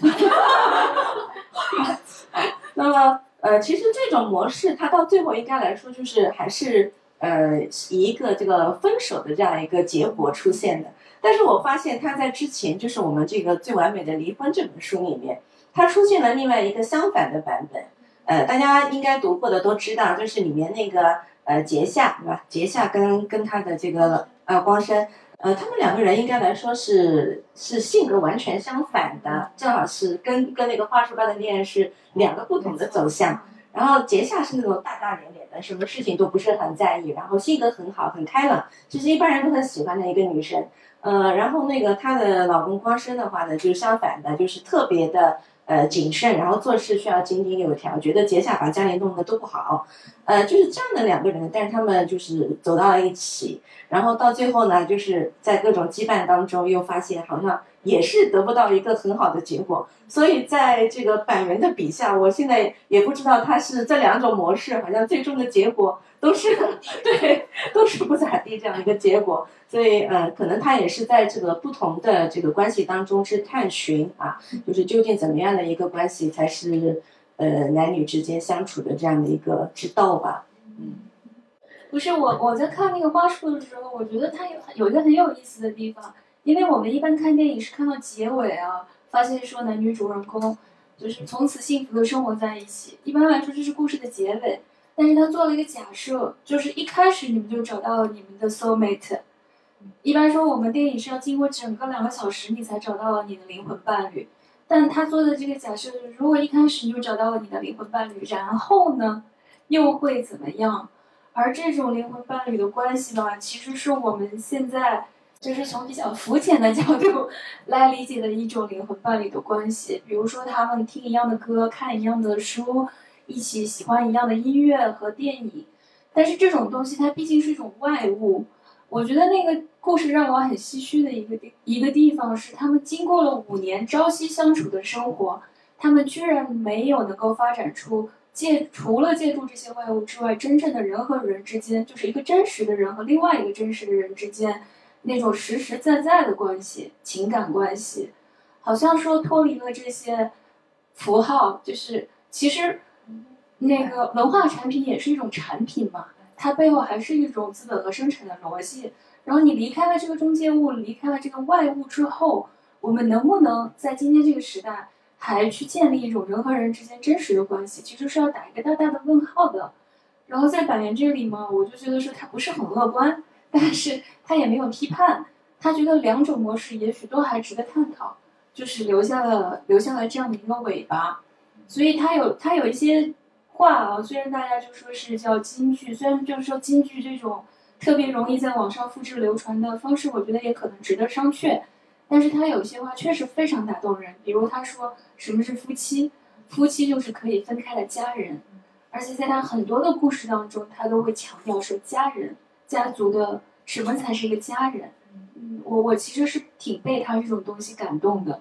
那么呃，其实这种模式它到最后应该来说就是还是呃以一个这个分手的这样一个结果出现的。但是我发现他在之前就是我们这个最完美的离婚这本书里面，他出现了另外一个相反的版本。呃，大家应该读过的都知道，就是里面那个呃杰夏对吧？杰夏跟跟他的这个呃光生。呃，他们两个人应该来说是是性格完全相反的，正好是跟跟那个花束般的恋爱是两个不同的走向。然后杰夏是那种大大咧咧的，什么事情都不是很在意，然后性格很好，很开朗，其实一般人都很喜欢的一个女生。呃，然后那个她的老公光生的话呢，就相反的，就是特别的。呃，谨慎，然后做事需要井井有条，觉得结下把家里弄得都不好，呃，就是这样的两个人，但是他们就是走到了一起，然后到最后呢，就是在各种羁绊当中，又发现好像也是得不到一个很好的结果，所以在这个板垣的笔下，我现在也不知道他是这两种模式，好像最终的结果都是对，都是不咋地这样一个结果。所以，呃，可能他也是在这个不同的这个关系当中去探寻啊，就是究竟怎么样的一个关系才是，呃，男女之间相处的这样的一个之道吧。嗯，不是我我在看那个花束的时候，我觉得它有有一个很有意思的地方，因为我们一般看电影是看到结尾啊，发现说男女主人公就是从此幸福的生活在一起，一般来说这是故事的结尾，但是他做了一个假设，就是一开始你们就找到了你们的 soul mate。一般说，我们电影是要经过整个两个小时，你才找到了你的灵魂伴侣。但他做的这个假设是，如果一开始你就找到了你的灵魂伴侣，然后呢，又会怎么样？而这种灵魂伴侣的关系呢，其实是我们现在就是从比较肤浅的角度来理解的一种灵魂伴侣的关系。比如说，他们听一样的歌，看一样的书，一起喜欢一样的音乐和电影。但是这种东西，它毕竟是一种外物。我觉得那个故事让我很唏嘘的一个地一个地方是，他们经过了五年朝夕相处的生活，他们居然没有能够发展出借除了借助这些外物之外，真正的人和人之间，就是一个真实的人和另外一个真实的人之间那种实实在在的关系，情感关系，好像说脱离了这些符号，就是其实那个文化产品也是一种产品嘛。它背后还是一种资本和生产的逻辑。然后你离开了这个中介物，离开了这个外物之后，我们能不能在今天这个时代还去建立一种人和人之间真实的关系？其实是要打一个大大的问号的。然后在板垣这里嘛，我就觉得说他不是很乐观，但是他也没有批判，他觉得两种模式也许都还值得探讨，就是留下了留下了这样的一个尾巴。所以他有他有一些。话啊，虽然大家就说是叫京剧，虽然就是说京剧这种特别容易在网上复制流传的方式，我觉得也可能值得商榷。但是他有些话确实非常打动人，比如他说什么是夫妻，夫妻就是可以分开的家人，而且在他很多的故事当中，他都会强调说家人、家族的什么才是一个家人。嗯，我我其实是挺被他这种东西感动的。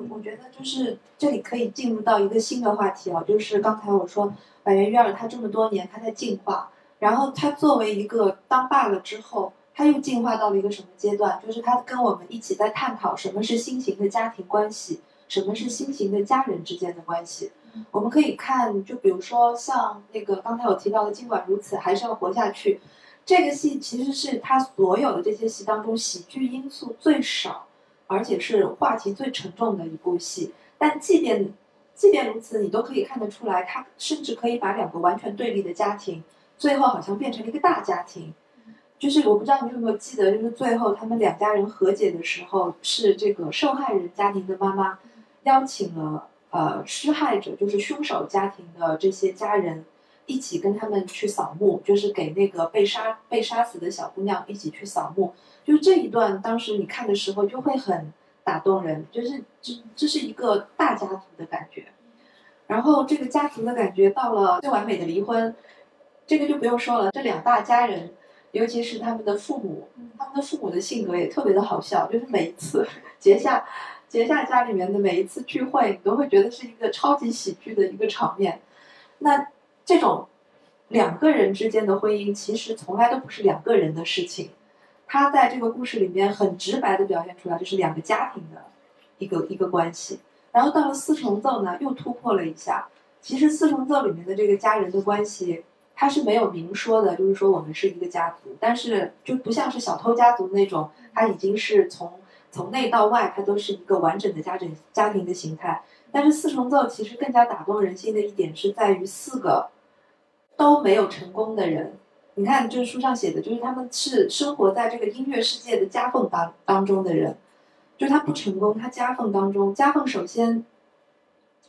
我我觉得就是这里可以进入到一个新的话题啊，就是刚才我说百元鱼儿它这么多年它在进化，然后它作为一个当爸了之后。它又进化到了一个什么阶段？就是它跟我们一起在探讨什么是新型的家庭关系，什么是新型的家人之间的关系。我们可以看，就比如说像那个刚才我提到的《尽管如此还是要活下去》，这个戏其实是他所有的这些戏当中喜剧因素最少，而且是话题最沉重的一部戏。但即便即便如此，你都可以看得出来，他甚至可以把两个完全对立的家庭，最后好像变成了一个大家庭。就是我不知道你有没有记得，就是最后他们两家人和解的时候，是这个受害人家庭的妈妈邀请了呃施害者，就是凶手家庭的这些家人一起跟他们去扫墓，就是给那个被杀被杀死的小姑娘一起去扫墓。就这一段，当时你看的时候就会很打动人，就是这这是一个大家族的感觉。然后这个家族的感觉到了最完美的离婚，这个就不用说了，这两大家人。尤其是他们的父母，他们的父母的性格也特别的好笑，就是每一次结下结下家里面的每一次聚会，你都会觉得是一个超级喜剧的一个场面。那这种两个人之间的婚姻，其实从来都不是两个人的事情。他在这个故事里面很直白的表现出来，就是两个家庭的一个一个关系。然后到了四重奏呢，又突破了一下。其实四重奏里面的这个家人的关系。他是没有明说的，就是说我们是一个家族，但是就不像是小偷家族那种，他已经是从从内到外，它都是一个完整的家整家庭的形态。但是四重奏其实更加打动人心的一点是在于四个都没有成功的人，你看，就是书上写的，就是他们是生活在这个音乐世界的夹缝当当中的人，就是他不成功，他夹缝当中，夹缝首先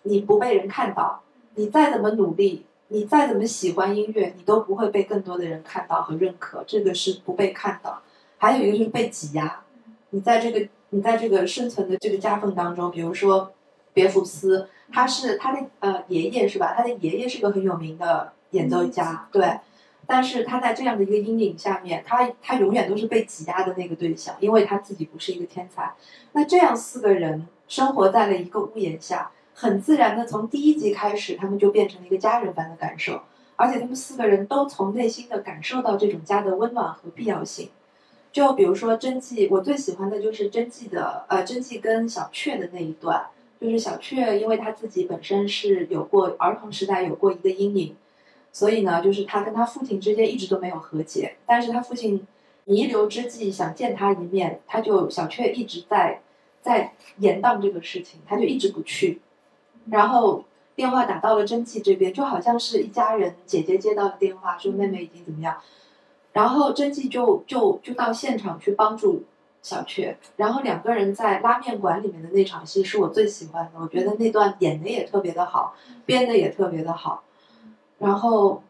你不被人看到，你再怎么努力。你再怎么喜欢音乐，你都不会被更多的人看到和认可，这个是不被看到。还有一个就是被挤压，你在这个你在这个生存的这个夹缝当中，比如说别福斯，他是他的呃爷爷是吧？他的爷爷是个很有名的演奏家，对。但是他在这样的一个阴影下面，他他永远都是被挤压的那个对象，因为他自己不是一个天才。那这样四个人生活在了一个屋檐下。很自然的，从第一集开始，他们就变成了一个家人般的感受，而且他们四个人都从内心的感受到这种家的温暖和必要性。就比如说真纪，我最喜欢的就是真纪的，呃，真纪跟小雀的那一段，就是小雀，因为他自己本身是有过儿童时代有过一个阴影，所以呢，就是他跟他父亲之间一直都没有和解，但是他父亲弥留之际想见他一面，他就小雀一直在在延宕这个事情，他就一直不去。然后电话打到了真纪这边，就好像是一家人。姐姐接到的电话说妹妹已经怎么样，然后真纪就就就到现场去帮助小雀。然后两个人在拉面馆里面的那场戏是我最喜欢的，我觉得那段演的也特别的好，编的也特别的好。然后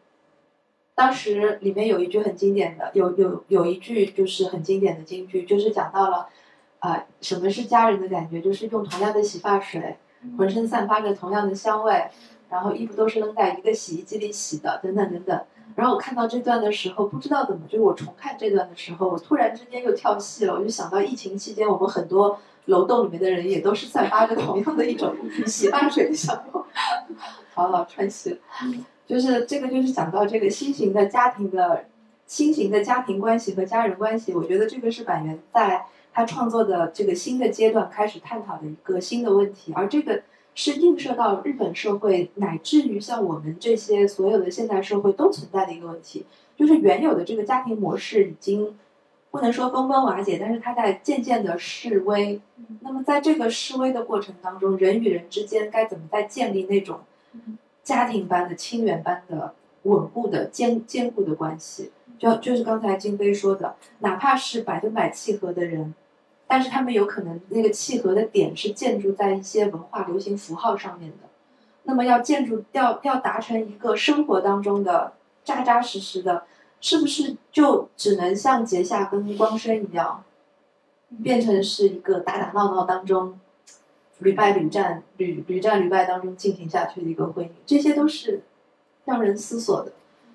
当时里面有一句很经典的，有有有一句就是很经典的金句，就是讲到了啊什么是家人的感觉，就是用同样的洗发水。浑身散发着同样的香味，然后衣服都是扔在一个洗衣机里洗的，等等等等。然后我看到这段的时候，不知道怎么，就是我重看这段的时候，我突然之间又跳戏了。我就想到疫情期间，我们很多楼栋里面的人也都是散发着同样的一种 洗发水的香味。好好串戏，就是这个，就是讲到这个新型的家庭的新型的家庭关系和家人关系。我觉得这个是板垣在。他创作的这个新的阶段开始探讨的一个新的问题，而这个是映射到日本社会，乃至于像我们这些所有的现代社会都存在的一个问题，就是原有的这个家庭模式已经不能说崩崩瓦解，但是它在渐渐的示威。那么在这个示威的过程当中，人与人之间该怎么在建立那种家庭般的亲缘般的稳固的坚坚固的关系？就就是刚才金飞说的，哪怕是百分百契合的人。但是他们有可能那个契合的点是建筑在一些文化流行符号上面的，那么要建筑要要达成一个生活当中的扎扎实实的，是不是就只能像节夏跟光生一样，变成是一个打打闹闹当中，屡败屡战、屡屡战屡败当中进行下去的一个婚姻，这些都是让人思索的。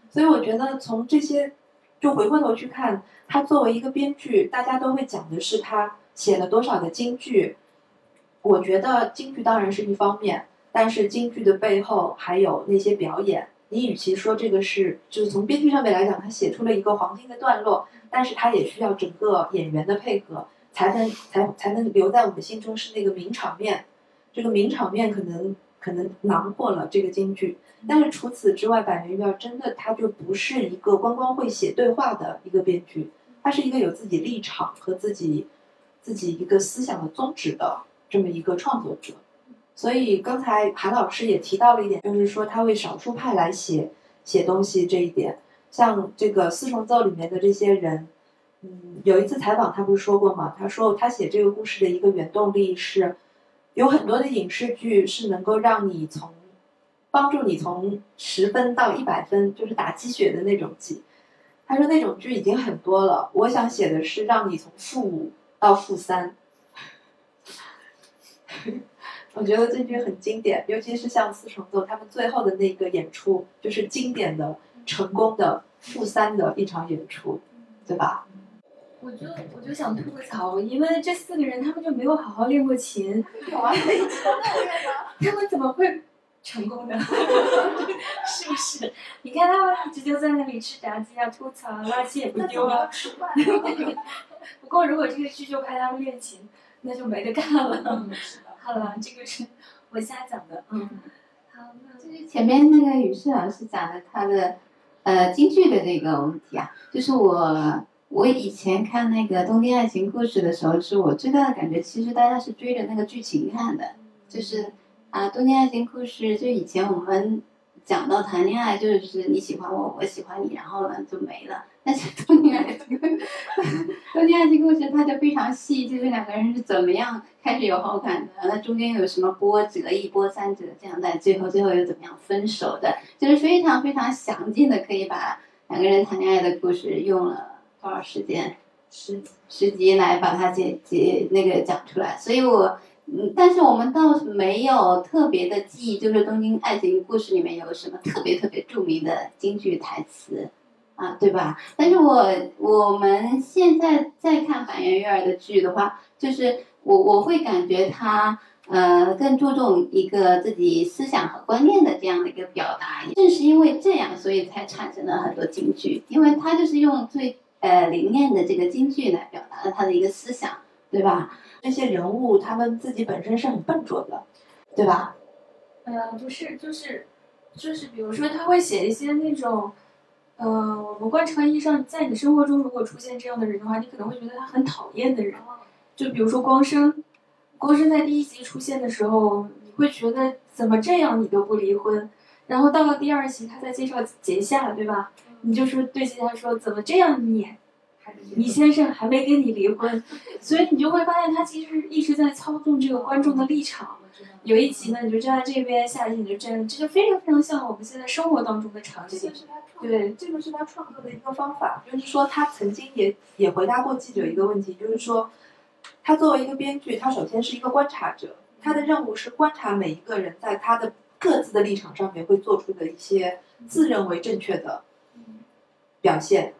所以我觉得从这些，就回过头去看，他作为一个编剧，大家都会讲的是他写了多少的京剧。我觉得京剧当然是一方面，但是京剧的背后还有那些表演。你与其说这个是，就是从编剧上面来讲，他写出了一个黄金的段落，但是他也需要整个演员的配合，才能才才能留在我们心中是那个名场面。这个名场面可能可能囊括了这个京剧，但是除此之外，板垣瑞二真的他就不是一个光光会写对话的一个编剧，他是一个有自己立场和自己自己一个思想的宗旨的这么一个创作者。所以刚才韩老师也提到了一点，就是说他为少数派来写写东西这一点，像这个四重奏里面的这些人，有一次采访他不是说过吗？他说他写这个故事的一个原动力是，有很多的影视剧是能够让你从帮助你从十分到一百分，就是打鸡血的那种剧。他说那种剧已经很多了，我想写的是让你从负五到负三。我觉得这句很经典，尤其是像四重奏他们最后的那个演出，就是经典的、成功的负三的一场演出，对吧？我就我就想吐槽，因为这四个人他们就没有好好练过琴，有啊，他们怎么会成功的？是不是？你看他们一直就在那里吃炸鸡啊、吐槽啊、垃圾也不丢啊。吃饭。不过如果这个剧就拍他们练琴，那就没得干了。好了，这个是我瞎讲的。嗯，好，那就是前面那个雨诗老师讲的他的呃京剧的这个问题啊，就是我我以前看那个《东京爱情故事》的时候，是我最大的感觉，其实大家是追着那个剧情看的，就是啊，《东京爱情故事》就以前我们讲到谈恋爱，就是你喜欢我，我喜欢你，然后呢就没了。但是《东京爱情 》《东京爱情故事》它就非常细，就是两个人是怎么样开始有好感的，那中间有什么波折，一波三折，这样在最后最后又怎么样分手的，就是非常非常详尽的可以把两个人谈恋爱的故事用了多少时间，十十集来把它解解那个讲出来。所以我嗯，但是我们倒是没有特别的记忆，就是《东京爱情故事》里面有什么特别特别著名的京剧台词。啊，对吧？但是我我们现在在看板垣瑞儿的剧的话，就是我我会感觉他呃更注重一个自己思想和观念的这样的一个表达。正是因为这样，所以才产生了很多京剧，因为他就是用最呃灵验的这个京剧来表达了他的一个思想，对吧？这些人物他们自己本身是很笨拙的，对吧？呃，不是，就是就是比如说他会写一些那种。呃，我们观察意义上，在你生活中如果出现这样的人的话，你可能会觉得他很讨厌的人。就比如说光生，光生在第一集出现的时候，你会觉得怎么这样你都不离婚，然后到了第二集他在介绍节夏，对吧？你就说对节下说怎么这样你，你先生还没跟你离婚，所以你就会发现他其实一直在操纵这个观众的立场。有一集呢，你就站在这边；下一集你就站，这就非常非常像我们现在生活当中的场景。对，这个是他创作的一个方法。就是说，他曾经也也回答过记者一个问题，就是说，他作为一个编剧，他首先是一个观察者，他的任务是观察每一个人在他的各自的立场上面会做出的一些自认为正确的表现。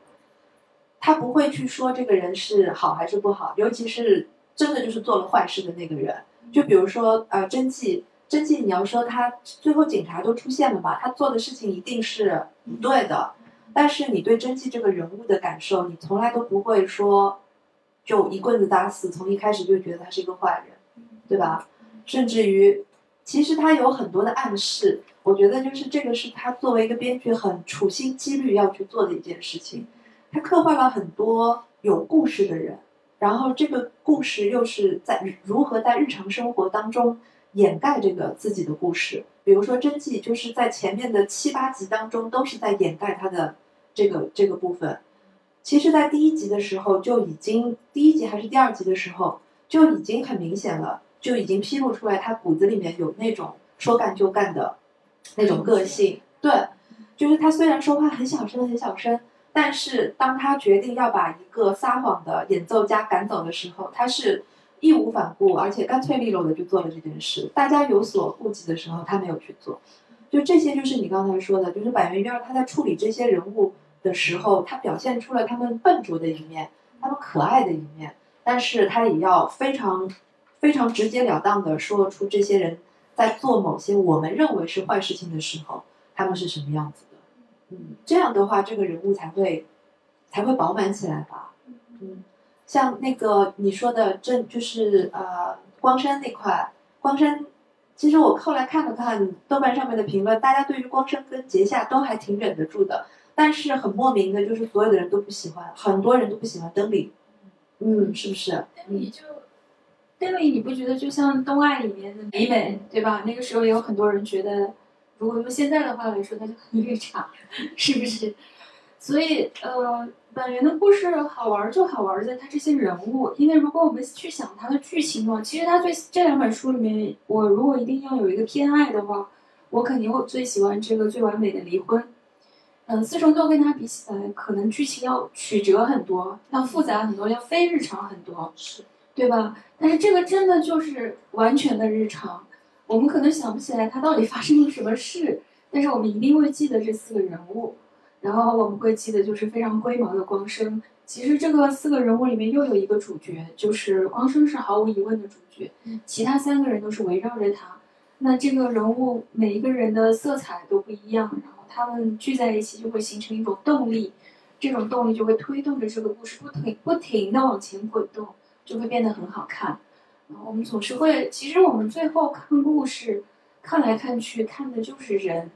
他不会去说这个人是好还是不好，尤其是真的就是做了坏事的那个人。就比如说，呃，真纪，真纪，你要说他最后警察都出现了吧，他做的事情一定是不对的。但是你对真纪这个人物的感受，你从来都不会说，就一棍子打死，从一开始就觉得他是一个坏人，对吧？甚至于，其实他有很多的暗示。我觉得就是这个是他作为一个编剧很处心积虑要去做的一件事情。他刻画了很多有故事的人。然后这个故事又是在如何在日常生活当中掩盖这个自己的故事？比如说真纪，就是在前面的七八集当中都是在掩盖他的这个这个部分。其实，在第一集的时候就已经，第一集还是第二集的时候就已经很明显了，就已经披露出来他骨子里面有那种说干就干的那种个性。对，就是他虽然说话很小声很小声。但是当他决定要把一个撒谎的演奏家赶走的时候，他是义无反顾，而且干脆利落的就做了这件事。大家有所顾忌的时候，他没有去做。就这些，就是你刚才说的，就是板垣瑞二他在处理这些人物的时候，他表现出了他们笨拙的一面，他们可爱的一面，但是他也要非常非常直截了当的说出这些人在做某些我们认为是坏事情的时候，他们是什么样子的。嗯，这样的话，这个人物才会才会饱满起来吧。嗯，像那个你说的正就是呃光山那块，光山。其实我后来看了看豆瓣上面的评论，大家对于光山跟杰夏都还挺忍得住的，但是很莫名的，就是所有的人都不喜欢，很多人都不喜欢灯里，嗯，是不是？灯里就灯里，你不觉得就像东爱里面的美美，对吧？那个时候也有很多人觉得，如果用现在的话来说，他就很绿茶，是不是？所以，呃。本源的故事好玩就好玩在他这些人物，因为如果我们去想他的剧情的话，其实他最这两本书里面，我如果一定要有一个偏爱的话，我肯定会最喜欢这个最完美的离婚。嗯，四重奏跟他比起来，可能剧情要曲折很多，要复杂很多，要非日常很多，是，对吧？但是这个真的就是完全的日常，我们可能想不起来他到底发生了什么事，但是我们一定会记得这四个人物。然后我们会记得就是非常龟毛的光生。其实这个四个人物里面又有一个主角，就是光生是毫无疑问的主角，其他三个人都是围绕着他。那这个人物每一个人的色彩都不一样，然后他们聚在一起就会形成一种动力，这种动力就会推动着这个故事不停不停的往前滚动，就会变得很好看。然后我们总是会，其实我们最后看故事，看来看去看的就是人。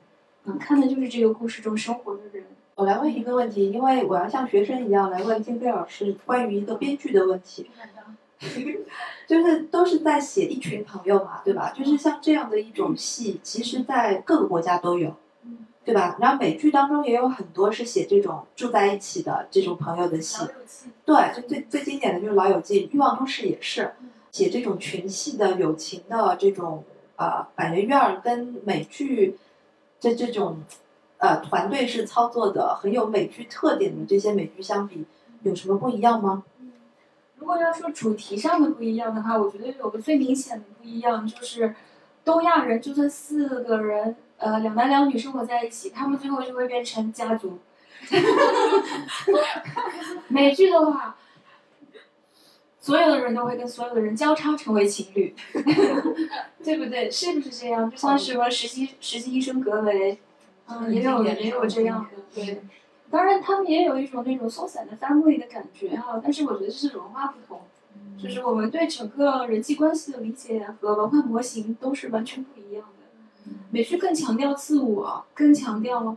嗯，看的就是这个故事中生活的人。我来问一个问题，因为我要像学生一样来问金飞老师关于一个编剧的问题，就是都是在写一群朋友嘛，对吧？就是像这样的一种戏，其实在各个国家都有，对吧？然后美剧当中也有很多是写这种住在一起的这种朋友的戏，对，就最最经典的就是《老友记》，《欲望都市》也是写这种群戏的友情的这种呃百人院跟美剧。这这种，呃，团队式操作的很有美剧特点的这些美剧相比，有什么不一样吗？如果要说主题上的不一样的话，我觉得有个最明显的不一样就是，东亚人就算四个人，呃，两男两女生活在一起，他们最后就会变成家族。美剧的话。所有的人都会跟所有的人交叉成为情侣，对不对？是不是这样？就像什么实习实习医生格雷，嗯，也有也有这样的。对，当然他们也有一种那种松散的 family 的感觉哈，但是我觉得这是文化不同，就是我们对整个人际关系的理解和文化模型都是完全不一样的。美剧更强调自我，更强调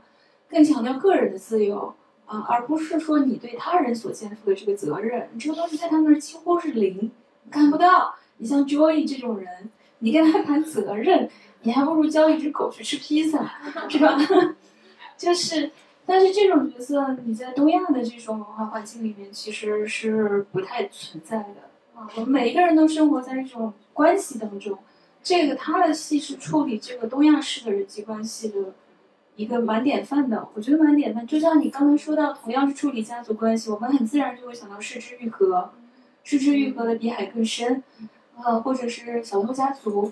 更强调个人的自由。啊，而不是说你对他人所肩负的这个责任，这个东西在他那儿几乎是零，看不到。你像 Joy 这种人，你跟他谈责任，你还不如教一只狗去吃披萨，是吧？就是，但是这种角色你在东亚的这种文化环境里面其实是不太存在的啊。我们每一个人都生活在一种关系当中，这个他的戏是处理这个东亚式的人际关系的。一个蛮典范的，我觉得蛮典范。就像你刚才说到，同样是处理家族关系，我们很自然就会想到《失之愈合》，《失之愈合》的比海更深，呃，或者是《小偷家族》。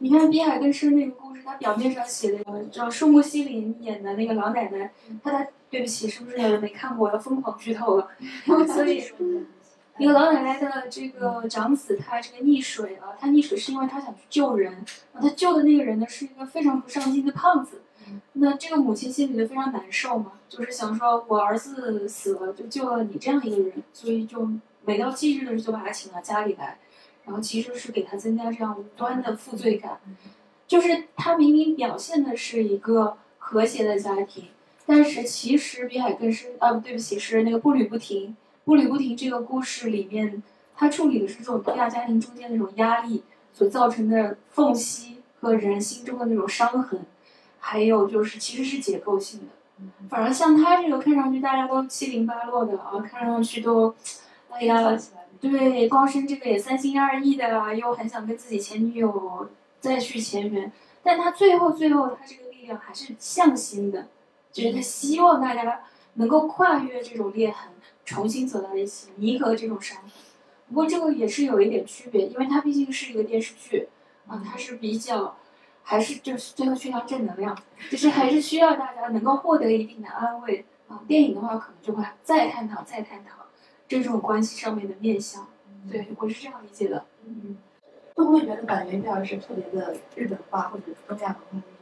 你看比海更深那个故事，它表面上写的叫树木希林演的那个老奶奶，她的对不起，是不是有人没看过？要疯狂剧透了。所以，一个老奶奶的这个长子，他这个溺水了。他溺水是因为他想去救人，他救的那个人呢是一个非常不上进的胖子。那这个母亲心里就非常难受嘛，就是想说，我儿子死了，就救了你这样一个人，所以就每到忌日的时候就把他请到家里来，然后其实是给他增加这样无端的负罪感。就是他明明表现的是一个和谐的家庭，但是其实比海更深啊，对不起，是那个步履不停。步履不停这个故事里面，他处理的是这种东亚家庭中间那种压力所造成的缝隙和人心中的那种伤痕。还有就是，其实是结构性的。反而像他这个，看上去大家都七零八落的啊，看上去都，哎呀，对，光生这个也三心二意的，又很想跟自己前女友再续前缘。但他最后最后，他这个力量还是向心的，就是他希望大家能够跨越这种裂痕，重新走到一起，弥合这种伤痕。不过这个也是有一点区别，因为它毕竟是一个电视剧，啊，它是比较，还是就是最后需要正能量，就是还是需要大家能够获得一定的安慰啊。电影的话，可能就会再探讨、再探讨这种关系上面的面向。对我是这样理解的。嗯，会不会觉得板垣瑞二是特别的日本化或者东亚文化的一种代表？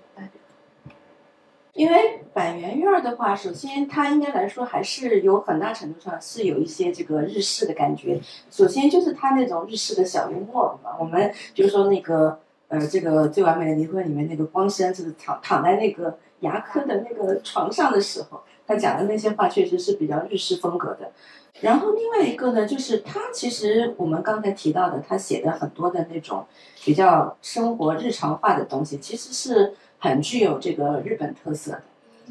因为板垣瑞二的话，首先它应该来说还是有很大程度上是有一些这个日式的感觉。首先就是它那种日式的小幽默嘛，我们比如说那个呃，这个最完美的离婚里面那个光生，就是躺躺在那个牙科的那个床上的时候，他讲的那些话确实是比较日式风格的。然后另外一个呢，就是他其实我们刚才提到的，他写的很多的那种比较生活日常化的东西，其实是。很具有这个日本特色的，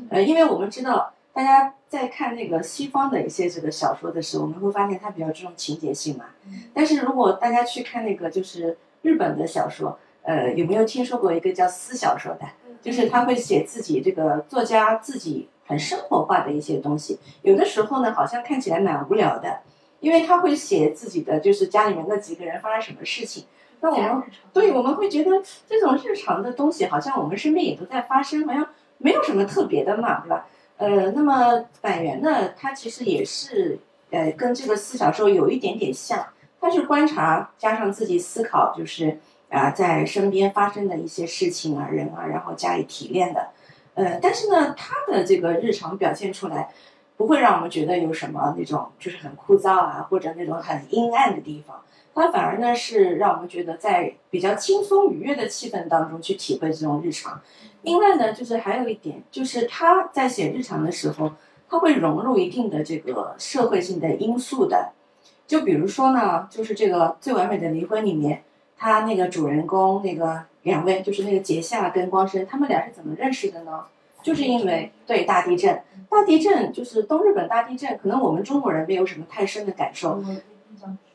呃，因为我们知道，大家在看那个西方的一些这个小说的时候，我们会发现它比较注重情节性嘛。但是如果大家去看那个就是日本的小说，呃，有没有听说过一个叫私小说的？就是他会写自己这个作家自己很生活化的一些东西，有的时候呢，好像看起来蛮无聊的，因为他会写自己的就是家里面那几个人发生什么事情。那我们对我们会觉得这种日常的东西，好像我们身边也都在发生，好像没有什么特别的嘛，对吧？呃，那么板垣呢，他其实也是呃跟这个四小说有一点点像，他是观察加上自己思考，就是啊在身边发生的一些事情啊人啊，然后加以提炼的。呃，但是呢，他的这个日常表现出来，不会让我们觉得有什么那种就是很枯燥啊，或者那种很阴暗的地方。它反而呢是让我们觉得在比较轻松愉悦的气氛当中去体会这种日常。另外呢，就是还有一点，就是他在写日常的时候，他会融入一定的这个社会性的因素的。就比如说呢，就是这个《最完美的离婚》里面，他那个主人公那个两位，就是那个杰夏跟光生，他们俩是怎么认识的呢？就是因为对大地震，大地震就是东日本大地震，可能我们中国人没有什么太深的感受。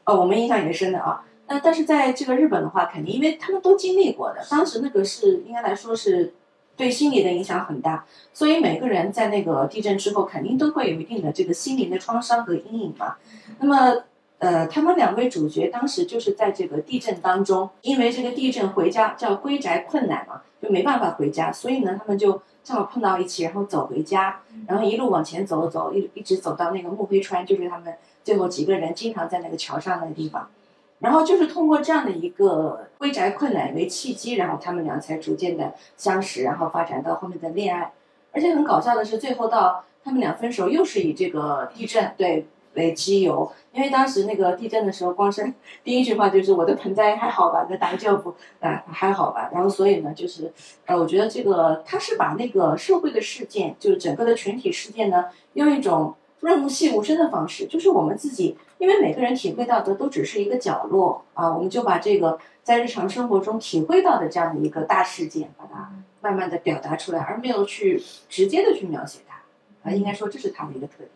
哦，我们印象也深的啊。那但是在这个日本的话，肯定因为他们都经历过的，当时那个是应该来说是对心理的影响很大，所以每个人在那个地震之后，肯定都会有一定的这个心灵的创伤和阴影嘛。那么，呃，他们两位主角当时就是在这个地震当中，因为这个地震回家叫归宅困难嘛，就没办法回家，所以呢，他们就正好碰到一起，然后走回家，然后一路往前走走，一一直走到那个木黑川，就是他们。最后几个人经常在那个桥上那个地方，然后就是通过这样的一个归宅困难为契机，然后他们俩才逐渐的相识，然后发展到后面的恋爱。而且很搞笑的是，最后到他们俩分手，又是以这个地震对为基由。因为当时那个地震的时候，光是 第一句话就是“我的盆栽还好吧？那大丈夫啊还好吧？”然后所以呢，就是呃，我觉得这个他是把那个社会的事件，就是整个的群体事件呢，用一种。润物细无声的方式，就是我们自己，因为每个人体会到的都只是一个角落啊，我们就把这个在日常生活中体会到的这样的一个大事件，把它慢慢的表达出来，而没有去直接的去描写它，啊，应该说这是它的一个特点。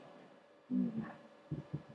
嗯，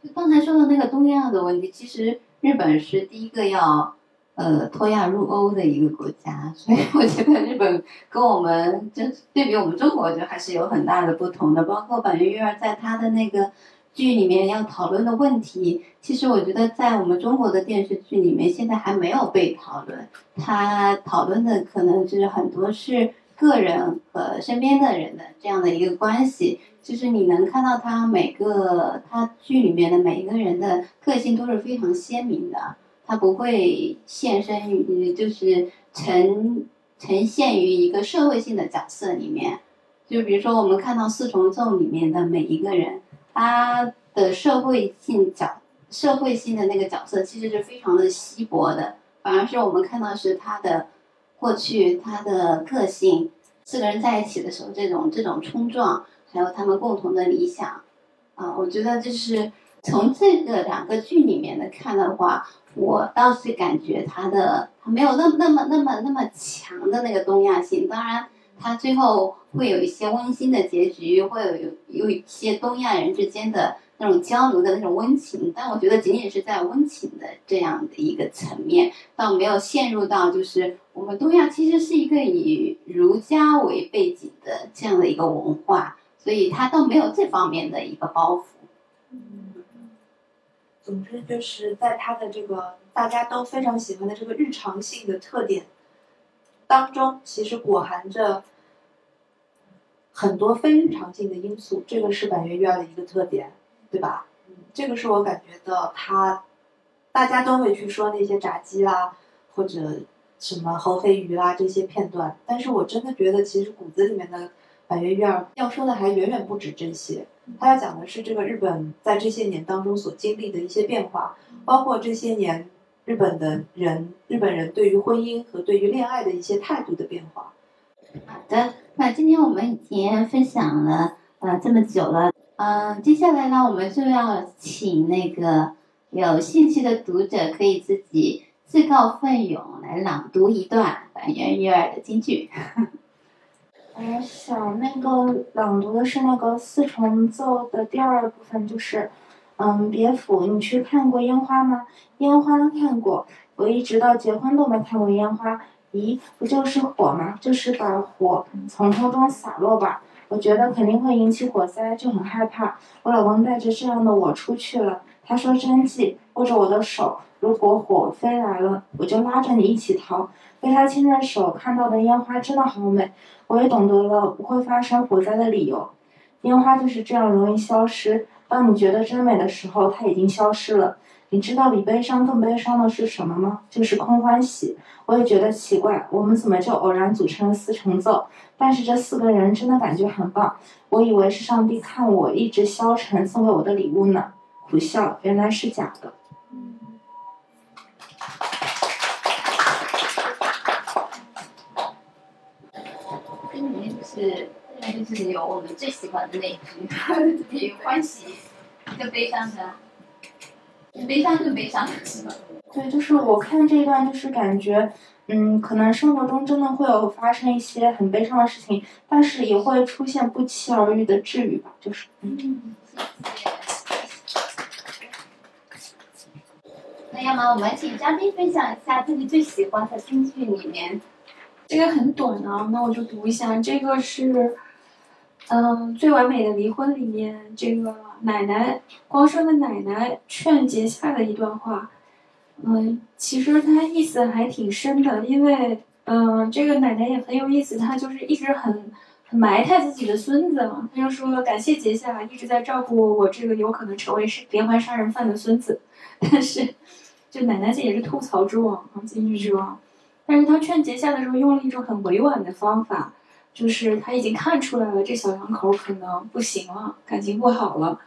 就刚才说的那个东亚的问题，其实日本是第一个要。呃，脱亚入欧的一个国家，所以我觉得日本跟我们就对比我们中国，就还是有很大的不同的。包括板垣瑞二在他的那个剧里面要讨论的问题，其实我觉得在我们中国的电视剧里面现在还没有被讨论。他讨论的可能就是很多是个人和身边的人的这样的一个关系，就是你能看到他每个他剧里面的每一个人的个性都是非常鲜明的。他不会现身于，就是呈呈现于一个社会性的角色里面。就比如说，我们看到《四重奏》里面的每一个人，他的社会性角、社会性的那个角色，其实是非常的稀薄的。反而是我们看到是他的过去、他的个性，四个人在一起的时候，这种这种冲撞，还有他们共同的理想，啊，我觉得就是从这个两个剧里面的看的话。我倒是感觉他的他没有那那么那么那么强的那个东亚性，当然他最后会有一些温馨的结局，会有有有一些东亚人之间的那种交流的那种温情，但我觉得仅仅是在温情的这样的一个层面，倒没有陷入到就是我们东亚其实是一个以儒家为背景的这样的一个文化。所以他倒没有这方面的一个包袱。总之就是在他的这个大家都非常喜欢的这个日常性的特点当中，其实裹含着很多非日常性的因素，这个是板垣瑞二的一个特点，对吧？嗯，这个是我感觉到他大家都会去说那些炸鸡啦，或者什么猴飞鱼啦这些片段，但是我真的觉得其实骨子里面的板垣瑞二要说的还远远不止这些。他要讲的是这个日本在这些年当中所经历的一些变化，包括这些年日本的人、日本人对于婚姻和对于恋爱的一些态度的变化。好的，那今天我们已经分享了呃这么久了，嗯、接下来呢，我们就要请那个有兴趣的读者可以自己自告奋勇来朗读一段板垣瑞二的京剧。我想那个朗读的是那个四重奏的第二部分，就是，嗯，别府，你去看过烟花吗？烟花看过，我一直到结婚都没看过烟花。咦，不就是火吗？就是把火从空中洒落吧。我觉得肯定会引起火灾，就很害怕。我老公带着这样的我出去了，他说真迹，握着我的手，如果火飞来了，我就拉着你一起逃。被他牵着手看到的烟花真的好美。我也懂得了不会发生火灾的理由。烟花就是这样容易消失。当你觉得真美的时候，它已经消失了。你知道比悲伤更悲伤的是什么吗？就是空欢喜。我也觉得奇怪，我们怎么就偶然组成了四重奏？但是这四个人真的感觉很棒。我以为是上帝看我一直消沉送给我的礼物呢。苦笑，原来是假的。是就是有我们最喜欢的那一句，有欢喜跟悲伤的，悲伤就悲伤的是吧？对，就是我看这一段，就是感觉，嗯，可能生活中真的会有发生一些很悲伤的事情，但是也会出现不期而遇的治愈吧，就是，嗯。谢谢那要么我们请嘉宾分享一下自己最喜欢的京剧里面，这个很短啊，那我就读一下。这个是，嗯，《最完美的离婚》里面这个奶奶光生的奶奶劝杰夏的一段话。嗯，其实他意思还挺深的，因为嗯，这个奶奶也很有意思，她就是一直很很埋汰自己的孙子嘛。她就说感谢杰夏一直在照顾我这个有可能成为是连环杀人犯的孙子，但是就奶奶这也是吐槽之王啊，京剧之王。但是他劝结下的时候用了一种很委婉的方法，就是他已经看出来了这小两口可能不行了，感情不好了，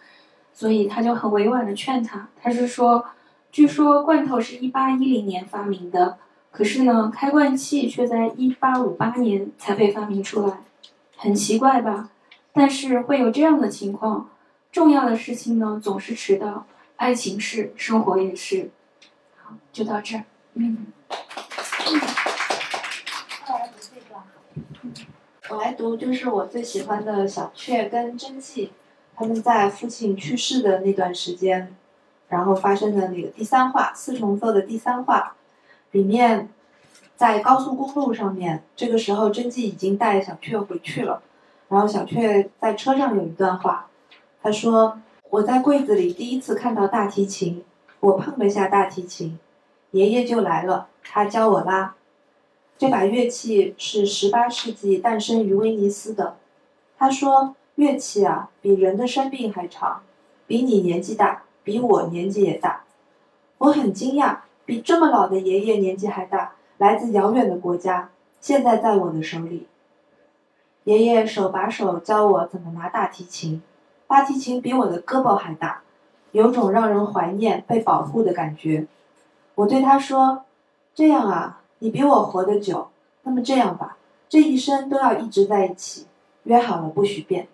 所以他就很委婉的劝他。他是说，据说罐头是一八一零年发明的，可是呢，开罐器却在一八五八年才被发明出来，很奇怪吧？但是会有这样的情况，重要的事情呢总是迟到，爱情是，生活也是。好，就到这儿。嗯。我来读，就是我最喜欢的小雀跟真纪，他们在父亲去世的那段时间，然后发生的那个第三话四重奏的第三话，里面在高速公路上面，这个时候真纪已经带小雀回去了，然后小雀在车上有一段话，他说：“我在柜子里第一次看到大提琴，我碰了一下大提琴，爷爷就来了，他教我拉。”这把乐器是十八世纪诞生于威尼斯的。他说：“乐器啊，比人的生命还长，比你年纪大，比我年纪也大。”我很惊讶，比这么老的爷爷年纪还大，来自遥远的国家，现在在我的手里。爷爷手把手教我怎么拿大提琴，大提琴比我的胳膊还大，有种让人怀念、被保护的感觉。我对他说：“这样啊。”你比我活得久，那么这样吧，这一生都要一直在一起，约好了不许变。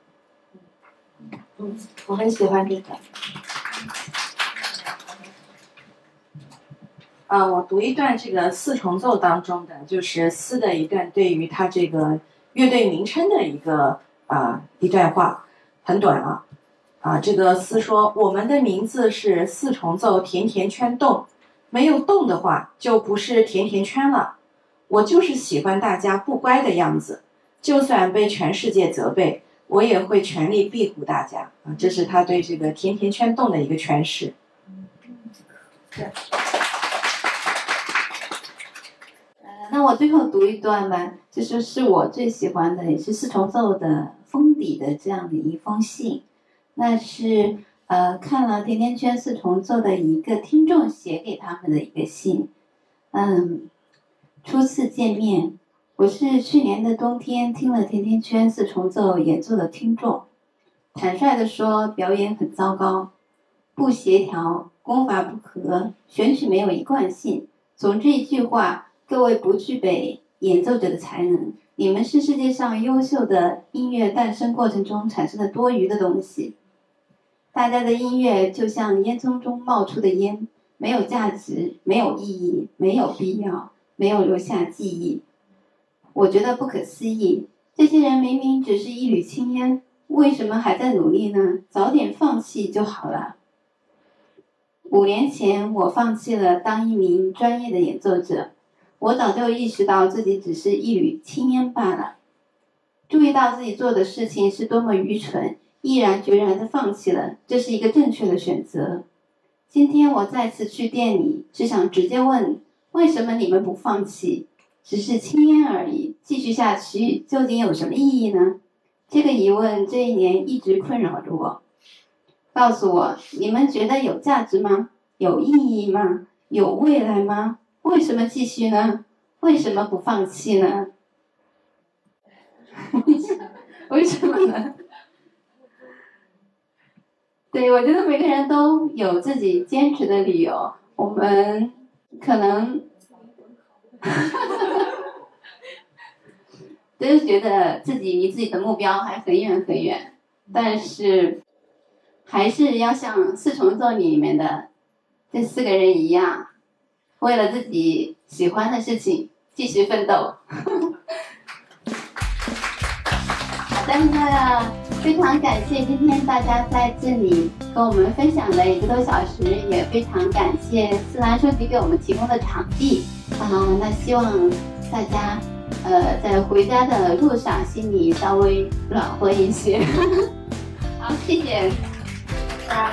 嗯，我很喜欢这个。啊，我读一段这个四重奏当中的，就是司的一段对于他这个乐队名称的一个啊一段话，很短啊。啊，这个四说：“我们的名字是四重奏甜甜圈洞。”没有动的话，就不是甜甜圈了。我就是喜欢大家不乖的样子，就算被全世界责备，我也会全力庇护大家啊，这是他对这个甜甜圈洞的一个诠释。呃，那我最后读一段吧，就是我最喜欢的，也是四重奏的封底的这样的一封信。那是呃看了甜甜圈四重奏的一个听众写给他们的一个信。嗯，初次见面，我是去年的冬天听了甜甜圈四重奏演奏的听众。坦率的说，表演很糟糕，不协调，功法不合，选曲没有一贯性。总之一句话，各位不具备演奏者的才能，你们是世界上优秀的音乐诞生过程中产生的多余的东西。大家的音乐就像烟囱中冒出的烟，没有价值，没有意义，没有必要，没有留下记忆。我觉得不可思议，这些人明明只是一缕青烟，为什么还在努力呢？早点放弃就好了。五年前，我放弃了当一名专业的演奏者，我早就意识到自己只是一缕青烟罢了。注意到自己做的事情是多么愚蠢，毅然决然的放弃了，这是一个正确的选择。今天我再次去店里，是想直接问：为什么你们不放弃？只是轻烟而已，继续下去究竟有什么意义呢？这个疑问这一年一直困扰着我。告诉我，你们觉得有价值吗？有意义吗？有未来吗？为什么继续呢？为什么不放弃呢？为什么呢？对，我觉得每个人都有自己坚持的理由。我们可能，就是觉得自己离自己的目标还很远很远，但是还是要像四重奏里面的这四个人一样，为了自己喜欢的事情继续奋斗。好的，那非常感谢今天大家在这里跟我们分享了一个多小时，也非常感谢思兰书局给我们提供的场地啊。那希望大家呃在回家的路上心里稍微暖和一些。好，谢谢。啊。